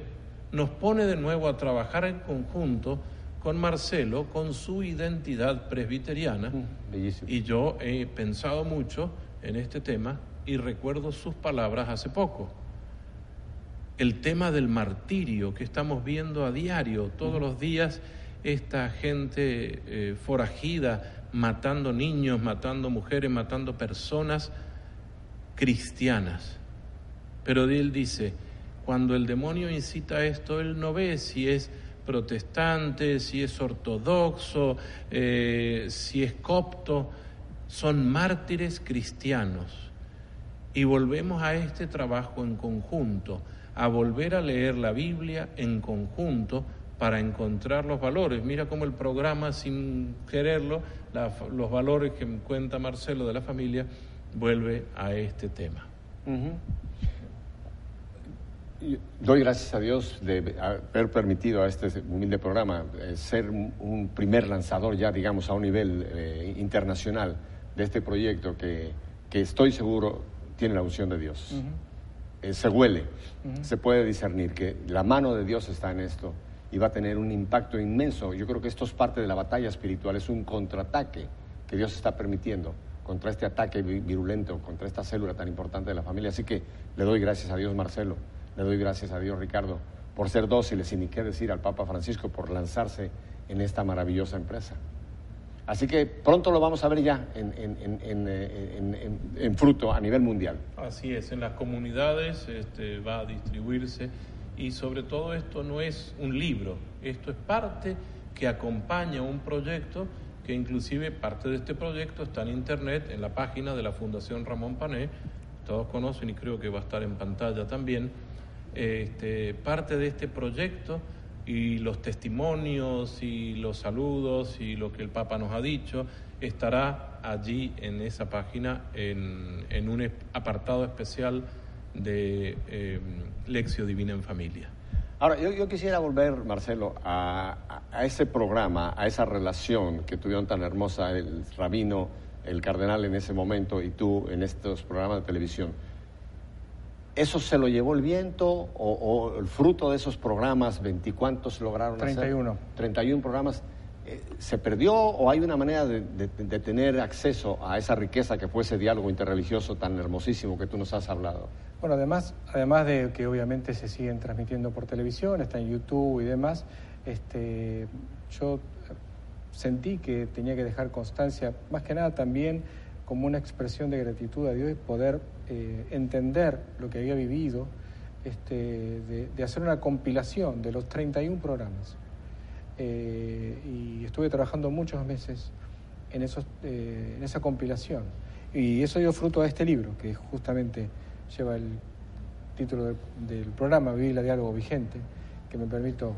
C: nos pone de nuevo a trabajar en conjunto con Marcelo, con su identidad presbiteriana. Mm, y yo he pensado mucho en este tema y recuerdo sus palabras hace poco. El tema del martirio que estamos viendo a diario, todos los días, esta gente eh, forajida, matando niños, matando mujeres, matando personas cristianas. Pero él dice, cuando el demonio incita a esto, él no ve si es protestante, si es ortodoxo, eh, si es copto, son mártires cristianos. Y volvemos a este trabajo en conjunto, a volver a leer la Biblia en conjunto para encontrar los valores. Mira cómo el programa, sin quererlo, los valores que cuenta Marcelo de la familia, vuelve a este tema.
A: Doy gracias a Dios de haber permitido a este humilde programa eh, ser un primer lanzador ya, digamos, a un nivel eh, internacional de este proyecto que, que, estoy seguro tiene la unción de Dios. Eh, se huele, se puede discernir que la mano de Dios está en esto y va a tener un impacto inmenso. Yo creo que esto es parte de la batalla espiritual, es un contraataque que Dios está permitiendo contra este ataque virulento, contra esta célula tan importante de la familia. Así que le doy gracias a Dios, Marcelo le doy gracias a Dios, Ricardo, por ser dóciles y ni qué decir al Papa Francisco por lanzarse en esta maravillosa empresa. Así que pronto lo vamos a ver ya en, en, fruto a nivel mundial.
C: Así es, en las comunidades este, va a distribuirse y sobre todo esto no es un libro, esto es parte que acompaña un proyecto que inclusive parte de este proyecto está en internet, en la página de la Fundación Ramón Pané, todos conocen y creo que va a estar en pantalla también este, parte de este proyecto y los testimonios y los saludos y lo que el Papa nos ha dicho estará allí en esa página en, un apartado especial de eh, Lección Divina en Familia.
A: Ahora, yo, quisiera volver, Marcelo, a, a, ese programa, a esa relación que tuvieron tan hermosa el rabino, el cardenal en ese momento y tú en estos programas de televisión. ¿Eso se lo llevó el viento o, el fruto de esos programas, veinticuantos lograron
B: 31.
A: hacer? 31 programas. Eh, ¿Se perdió o hay una manera de, tener acceso a esa riqueza que fue ese diálogo interreligioso tan hermosísimo que tú nos has hablado?
B: Bueno, además, además de que obviamente se siguen transmitiendo por televisión, está en YouTube y demás, este, yo sentí que tenía que dejar constancia, más que nada también como una expresión de gratitud a Dios y poder eh, entender lo que había vivido, este, de, hacer una compilación de los 31 programas. Eh, y estuve trabajando muchos meses en, esos, eh, en esa compilación. Y eso dio fruto a este libro, que justamente lleva el título del, programa, Vivir la Diálogo Vigente, que me permito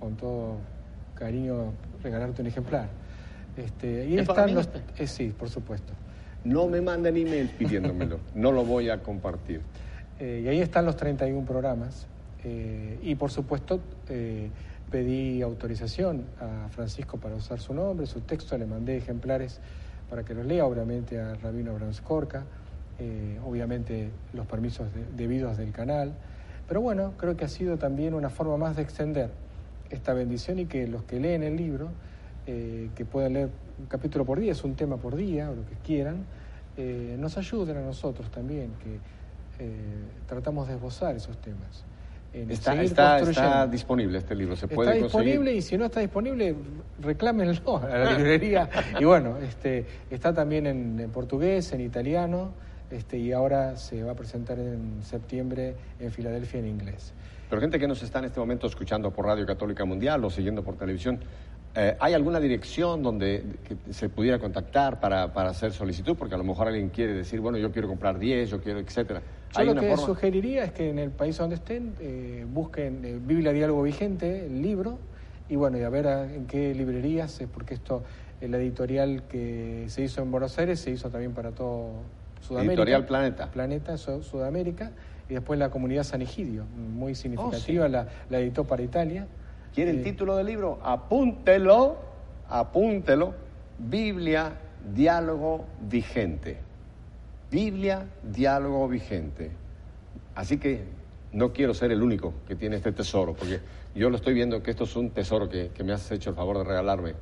B: con todo cariño regalarte un ejemplar. Este, y están los, este? sí, por supuesto.
A: No me manden email pidiéndomelo, no lo voy a compartir.
B: Eh, y ahí están los 31 programas. Eh, y por supuesto eh, pedí autorización a Francisco para usar su nombre, su texto, le mandé ejemplares para que los lea, obviamente a Rabino Abraham Skorka, obviamente los permisos debidos del canal. Pero bueno, creo que ha sido también una forma más de extender esta bendición y que los que leen el libro, que puedan leer un capítulo por día, es un tema por día, o lo que quieran, eh, nos ayuden a nosotros también, que eh, tratamos de esbozar esos temas.
A: Está, está, disponible este libro, se puede
B: Está disponible y si no está disponible, reclámenlo a la librería. y bueno, este, está también en, portugués, en italiano, este, y ahora se va a presentar en septiembre en Filadelfia en inglés.
A: Pero gente que nos está en este momento escuchando por Radio Católica Mundial o siguiendo por televisión, Eh, ¿Hay alguna dirección donde se pudiera contactar para, hacer solicitud? Porque a lo mejor alguien quiere decir, bueno, yo quiero comprar 10, yo quiero, etcétera.
B: Yo lo que sugeriría es que en el país donde estén eh, busquen eh, Biblia Diálogo Vigente, el libro, y bueno, y a ver en qué librerías, porque esto, el editorial que se hizo en Buenos Aires se hizo también para todo Sudamérica.
A: Editorial Planeta.
B: Planeta, Sudamérica, y después la comunidad San Egidio, muy significativa, oh, la, la editó para Italia.
A: ¿Quiere el título del libro? Apúntelo, apúntelo. Biblia, diálogo vigente. Biblia, diálogo vigente. Así que no quiero ser el único que tiene este tesoro, porque yo lo estoy viendo que esto es un tesoro que, me has hecho el favor de regalarme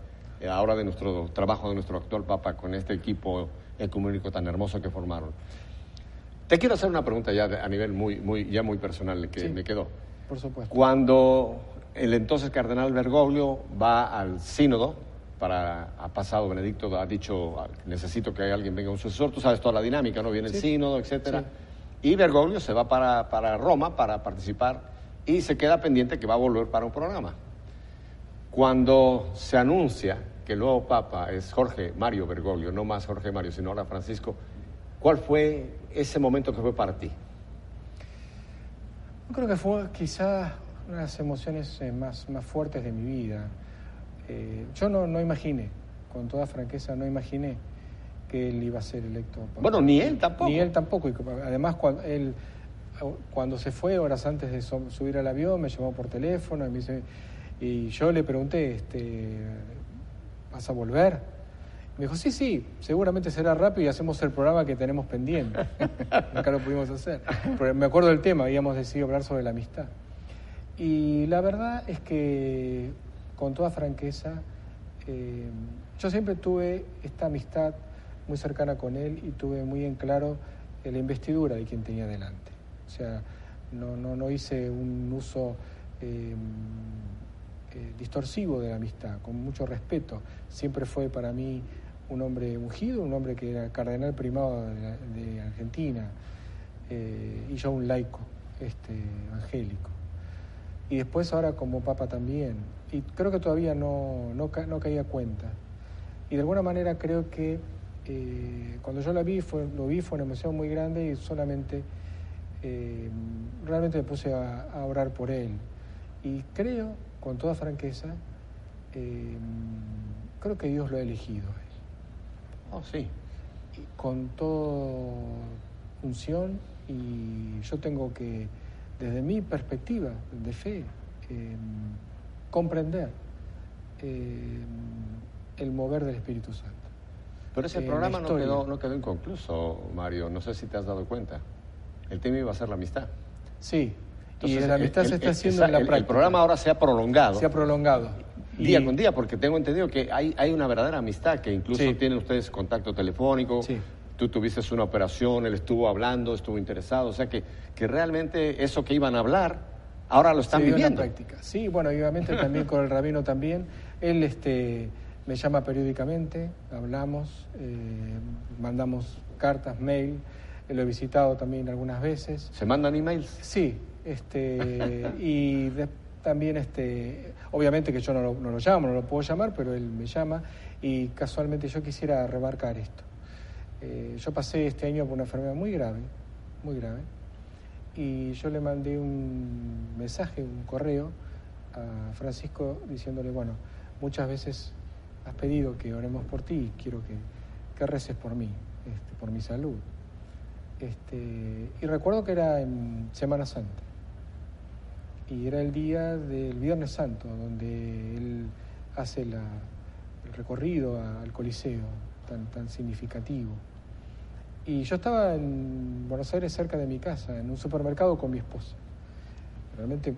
A: eh, ahora de nuestro trabajo de nuestro actual Papa con este equipo ecuménico tan hermoso que formaron. Te quiero hacer una pregunta ya a nivel muy, muy, ya muy personal que me quedó.
B: Por supuesto.
A: Cuando el entonces cardenal Bergoglio va al sínodo, para, ha pasado, Benedicto ha dicho, necesito que alguien venga un sucesor, tú sabes toda la dinámica, ¿no? Viene el sínodo, etcétera. Y Bergoglio se va para, para Roma para participar y se queda pendiente que va a volver para un programa. Cuando se anuncia que el nuevo Papa es Jorge Mario Bergoglio, no más Jorge Mario, sino ahora Francisco, ¿cuál fue ese momento que fue para ti?
B: Yo creo que fue quizás una de las emociones eh, más, más fuertes de mi vida. Eh, yo no, no imaginé, con toda franqueza, no imaginé que él iba a ser electo.
A: Bueno, ni él tampoco.
B: Ni él tampoco. Y además, cuando, él, cuando se fue, horas antes de subir al avión, me llamó por teléfono y, me dice, y yo le pregunté, este, ¿vas a volver? Me dijo, sí, sí, seguramente será rápido y hacemos el programa que tenemos pendiente. Nunca lo pudimos hacer. Pero me acuerdo del tema, habíamos decidido hablar sobre la amistad. Y la verdad es que, con toda franqueza, eh, yo siempre tuve esta amistad muy cercana con él y tuve muy en claro la investidura de quien tenía delante. O sea, no, no, no hice un uso eh, eh, distorsivo de la amistad, con mucho respeto. Siempre fue para mí un hombre ungido, un hombre que era cardenal primado de, Argentina, y yo un laico este, angélico y después ahora como papa también. Y creo que todavía no, no, no caía cuenta. Y de alguna manera creo que eh, cuando yo la vi, fue, lo vi, fue una emoción muy grande y solamente eh, realmente me puse a, orar por él. Y creo, con toda franqueza, eh, creo que Dios lo ha elegido.
A: Oh, sí.
B: con toda unción y yo tengo que desde mi perspectiva de fe, em, comprender em, el mover del Espíritu Santo.
A: Pero ese programa no quedó, no quedó inconcluso, Mario. No sé si te has dado cuenta. El tema iba a ser la amistad.
B: Sí, y la amistad se está haciendo en la práctica.
A: El programa ahora se ha prolongado.
B: Se ha prolongado.
A: Día con día, porque tengo entendido que hay, hay una verdadera amistad, que incluso tienen ustedes contacto telefónico. Sí tú tuviste una operación, él estuvo hablando, estuvo interesado, o sea que, que realmente eso que iban a hablar, ahora lo están viviendo.
B: práctica. Sí, bueno, obviamente también con el rabino también, él este, me llama periódicamente, hablamos, eh, mandamos cartas, mail, lo he visitado también algunas veces.
A: ¿Se mandan emails?
B: Sí, este, y también, este, obviamente que yo no lo, no lo llamo, no lo puedo llamar, pero él me llama y casualmente yo quisiera remarcar esto. Eh, yo pasé este año por una enfermedad muy grave, muy grave, y yo le mandé un mensaje, un correo a Francisco diciéndole, bueno, muchas veces has pedido que oremos por ti y quiero que, que reces por mí, este, por mi salud. Este, y recuerdo que era en Semana Santa, y era el día del Viernes Santo, donde él hace el recorrido al Coliseo, tan, tan significativo. Y yo estaba en Buenos Aires cerca de mi casa, en un supermercado con mi esposa. Realmente eh,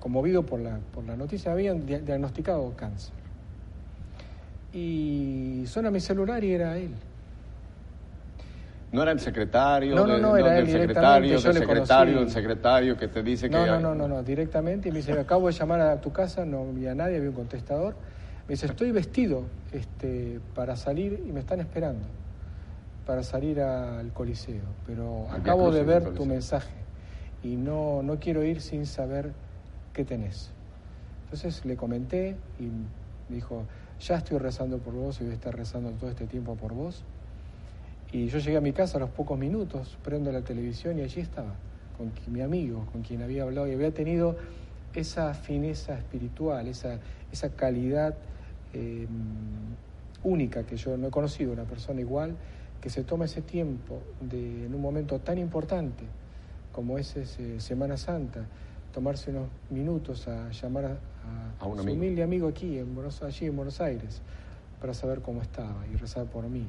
B: conmovido por la, por la noticia, habían diagnosticado cáncer. Y suena mi celular y era él.
A: No era el secretario, no, no, no, era el secretario, del secretario, el secretario que te dice que...
B: No, no, no, no, no, directamente. Y me dice, acabo de llamar a tu casa, no había nadie, había un contestador. Me dice, estoy vestido este, para salir y me están esperando para salir al Coliseo, pero acabo de ver tu mensaje y no, no quiero ir sin saber qué tenés. Entonces le comenté y me dijo, ya estoy rezando por vos y voy a estar rezando todo este tiempo por vos. Y yo llegué a mi casa a los pocos minutos, prendo la televisión y allí estaba, con mi amigo, con quien había hablado y había tenido esa fineza espiritual, esa, esa calidad eh, única que yo no he conocido, una persona igual, que se toma ese tiempo de, en un momento tan importante como es ese Semana Santa, tomarse unos minutos a llamar a,
A: un
B: su
A: amigo.
B: humilde amigo aquí, en Buenos, allí en Buenos Aires, para saber cómo estaba y rezar por mí.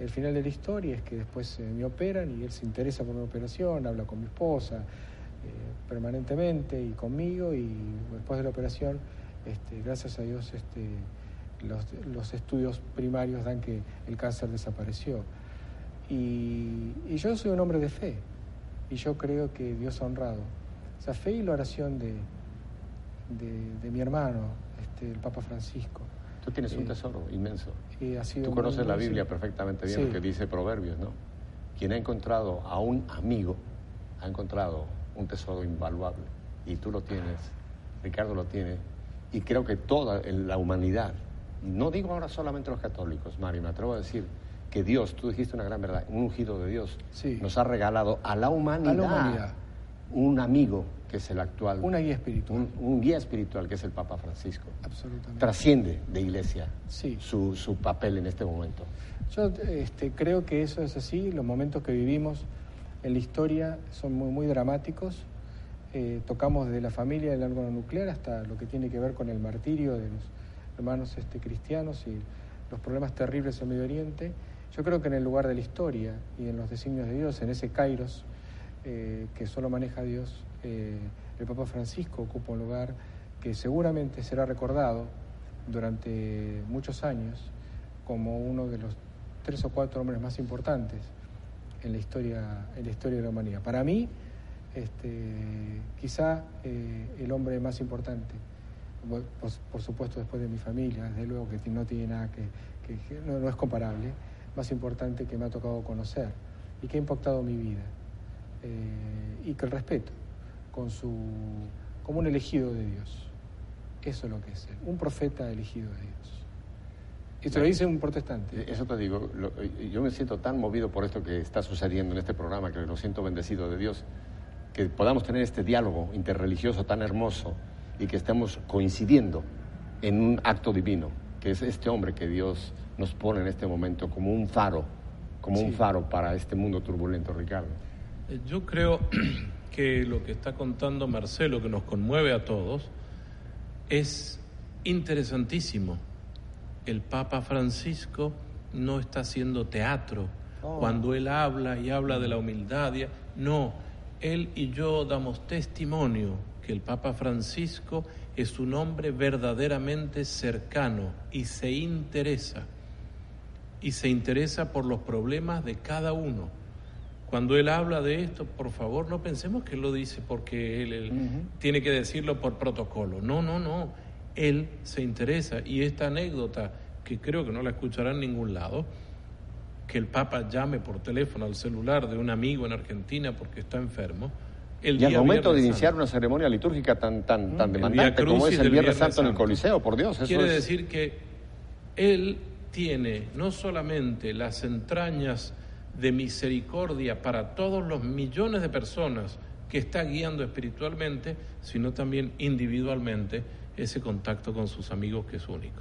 B: El final de la historia es que después eh, me operan y él se interesa por mi operación, habla con mi esposa eh, permanentemente y conmigo y después de la operación, este, gracias a Dios, este, los, los, estudios primarios dan que el cáncer desapareció. Y, y yo soy un hombre de fe y yo creo que Dios ha honrado esa fe y la oración de, de, de mi hermano, este, el Papa Francisco.
A: Tú tienes un
B: Eh,
A: tesoro inmenso.
B: y ha sido
A: Tú
B: muy-
A: conoces la Biblia perfectamente bien,
B: Sí.
A: lo que dice Proverbios, ¿no? Quien ha encontrado a un amigo, ha encontrado un tesoro invaluable. Y tú lo tienes, Ricardo lo tiene, y creo que toda la humanidad, no digo ahora solamente los católicos, Mario, me atrevo a decir que Dios, tú dijiste una gran verdad, un ungido de Dios,
B: Sí.
A: nos ha regalado a la humanidad,
B: A la humanidad.
A: un amigo que es el actual,
B: Una guía espiritual.
A: un, un guía espiritual que es el Papa Francisco.
B: Absolutamente.
A: Trasciende de iglesia
B: Sí.
A: su, su papel en este momento.
B: Yo este, creo que eso es así, los momentos que vivimos en la historia son muy, muy dramáticos. Eh, tocamos desde la familia del órgano nuclear hasta lo que tiene que ver con el martirio de los hermanos este, cristianos y los problemas terribles en Medio Oriente. Yo creo que en el lugar de la historia y en los designios de Dios, en ese kairos eh, que solo maneja Dios, eh, el Papa Francisco ocupa un lugar que seguramente será recordado durante muchos años como uno de los tres o cuatro hombres más importantes en la historia, en la historia de la humanidad. Para mí, este, quizá eh, el hombre más importante, por, por- supuesto después de mi familia, desde luego que no tiene nada que, que- que no, no es comparable, más importante que me ha tocado conocer y que ha impactado mi vida. Eh, y que el respeto con su, como un elegido de Dios. Eso es lo que es él, un profeta elegido de Dios. Y se lo dice un protestante.
A: Eso te digo, lo- yo me siento tan movido por esto que está sucediendo en este programa, que lo siento bendecido de Dios, que podamos tener este diálogo interreligioso tan hermoso y que estemos coincidiendo en un acto divino, que es este hombre que Dios nos pone en este momento como un faro, como un faro para este mundo turbulento, Ricardo.
C: Eh, Yo creo que lo que está contando Marcelo, que nos conmueve a todos, es interesantísimo. El Papa Francisco no está haciendo teatro.
A: Oh.
C: Cuando él habla y habla de la humildad, y- no, él y yo damos testimonio que el Papa Francisco es un hombre verdaderamente cercano y se interesa y se interesa por los problemas de cada uno. Cuando él habla de esto, por favor, no pensemos que él lo dice porque él, él tiene que decirlo por protocolo. No, no, no. Él se interesa. Y esta anécdota, que creo que no la escuchará en ningún lado, que el Papa llame por teléfono al celular de un amigo en Argentina porque está enfermo. El
A: Y al momento de iniciar
C: Santo.
A: una ceremonia litúrgica tan, tan, tan demandante como es el Viernes Santo en el. Coliseo, por Dios, eso
C: Quiere
A: es...
C: decir que Él tiene no solamente las entrañas de misericordia para todos los millones de personas que está guiando espiritualmente, sino también individualmente ese contacto con sus amigos que es único.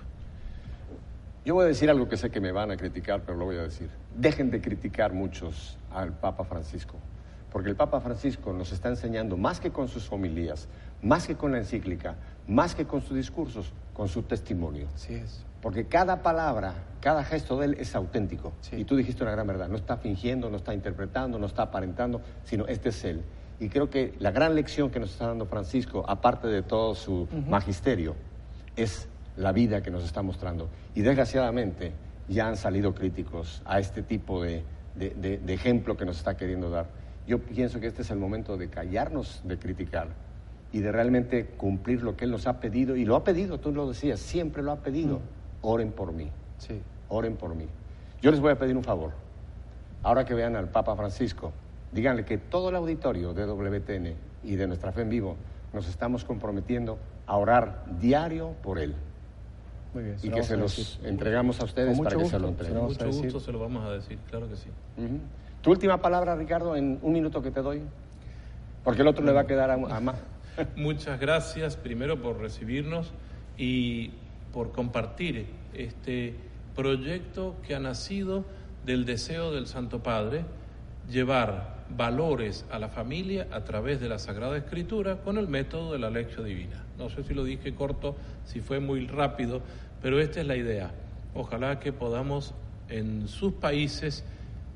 A: Yo voy a decir algo que sé que me van a criticar, pero lo voy a decir. Dejen de criticar muchos al Papa Francisco, porque el Papa Francisco nos está enseñando más que con sus homilías, más que con la encíclica, más que con sus discursos, con su testimonio.
B: Así es.
A: Porque cada palabra, cada gesto de él es auténtico.
B: Sí.
A: Y tú dijiste una gran verdad. No está fingiendo, no está interpretando, no está aparentando, sino este es él. Y creo que la gran lección que nos está dando Francisco, aparte de todo su magisterio, es la vida que nos está mostrando. Y desgraciadamente ya han salido críticos a este tipo de, de- de- de ejemplo que nos está queriendo dar. Yo pienso que este es el momento de callarnos de criticar y de realmente cumplir lo que Él nos ha pedido. Y lo ha pedido, tú lo decías, siempre lo ha pedido. Oren por mí,
B: Sí.
A: oren por mí. Yo les voy a pedir un favor. Ahora que vean al Papa Francisco, díganle que todo el auditorio de WTN y de Nuestra Fe en Vivo nos estamos comprometiendo a orar diario por él.
B: Muy bien.
A: Y que se los entregamos a ustedes
B: Con
A: para que se
B: gusto,
A: lo
B: se
A: entreguen.
B: lo vamos a
C: Mucho gusto se lo vamos a decir, claro que sí.
A: Ujú. Tu última palabra, Ricardo, en un minuto que te doy. Porque el otro le va a quedar a, a más.
C: Muchas gracias primero por recibirnos y por compartir este proyecto que ha nacido del deseo del Santo Padre, llevar valores a la familia a través de la Sagrada Escritura con el método de la lección divina. No sé si lo dije corto, si fue muy rápido, pero esta es la idea. Ojalá que podamos en sus países,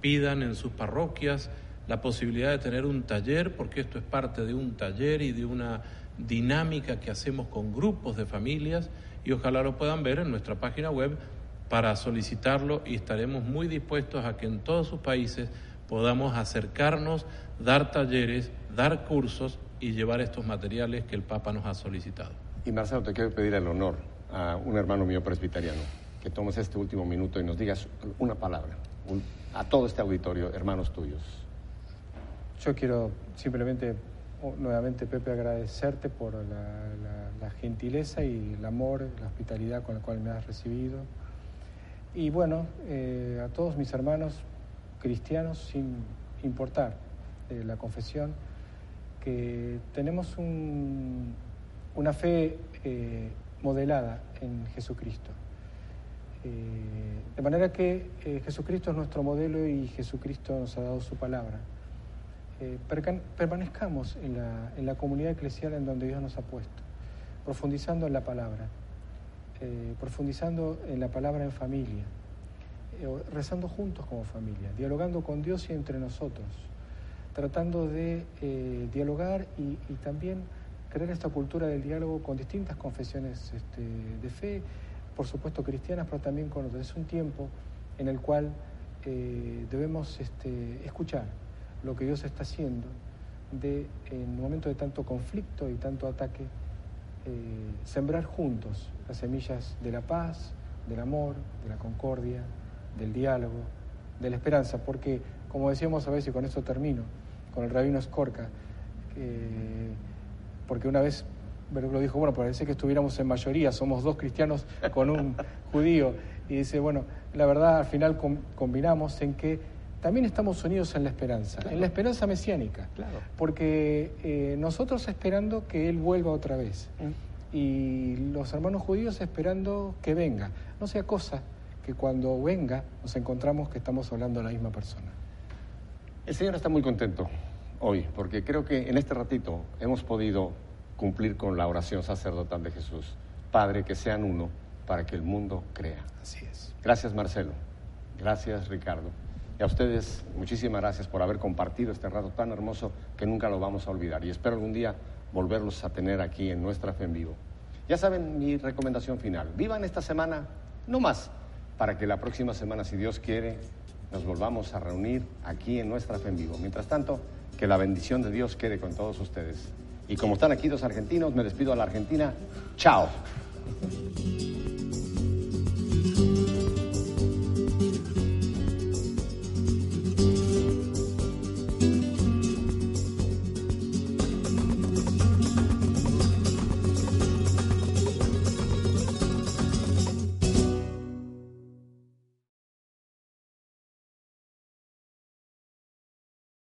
C: pidan en sus parroquias la posibilidad de tener un taller, porque esto es parte de un taller y de una dinámica que hacemos con grupos de familias y ojalá lo puedan ver en nuestra página web para solicitarlo y estaremos muy dispuestos a que en todos sus países podamos acercarnos, dar talleres, dar cursos y llevar estos materiales que el Papa nos ha solicitado.
A: Y Marcelo, te quiero pedir el honor a un hermano mío presbiteriano que tomes este último minuto y nos digas una palabra a todo este auditorio, hermanos tuyos.
B: Yo quiero simplemente, nuevamente, Pepe, agradecerte por la, gentileza y el amor, la hospitalidad con la cual me has recibido. Y bueno, eh, a todos mis hermanos cristianos, sin importar eh, la confesión, que tenemos un- una fe eh, modelada en Jesucristo. Eh, de manera que eh, Jesucristo es nuestro modelo y Jesucristo nos ha dado su palabra. Eh, permanezcamos en la, en la comunidad eclesial en donde Dios nos ha puesto, profundizando en la palabra, eh, profundizando en la palabra en familia, rezando juntos como familia, dialogando con Dios y entre nosotros, tratando de dialogar y, y también crear esta cultura del diálogo con distintas confesiones este, de fe, por supuesto cristianas, pero también con otras. Es un tiempo en el cual eh, debemos este, escuchar lo que Dios está haciendo de, en un momento de tanto conflicto y tanto ataque, eh, sembrar juntos las semillas de la paz, del amor, de la concordia, del diálogo, de la esperanza, porque como decíamos a veces, y con esto termino, con el rabino Skorka, eh, porque una vez lo dijo, bueno, parece que estuviéramos en mayoría, somos dos cristianos con un judío, y dice, bueno, la verdad al final com- combinamos en que también estamos unidos en la esperanza, en la esperanza mesiánica,
A: Claro.
B: porque eh, nosotros esperando que Él vuelva otra vez y los hermanos judíos esperando que venga, no sea cosa que cuando venga nos encontramos que estamos hablando de la misma persona.
A: El Señor está muy contento hoy, porque creo que en este ratito hemos podido cumplir con la oración sacerdotal de Jesús. Padre, que sean uno para que el mundo crea.
B: Así es.
A: Gracias Marcelo, gracias Ricardo. Y a ustedes, muchísimas gracias por haber compartido este rato tan hermoso que nunca lo vamos a olvidar. Y espero algún día volverlos a tener aquí en nuestra fe en vivo. Ya saben mi recomendación final. Vivan esta semana, no más, para que la próxima semana, si Dios quiere, nos volvamos a reunir aquí en nuestra fe en vivo. Mientras tanto, que la bendición de Dios quede con todos ustedes. Y como están aquí los argentinos, me despido a la Argentina. Chao.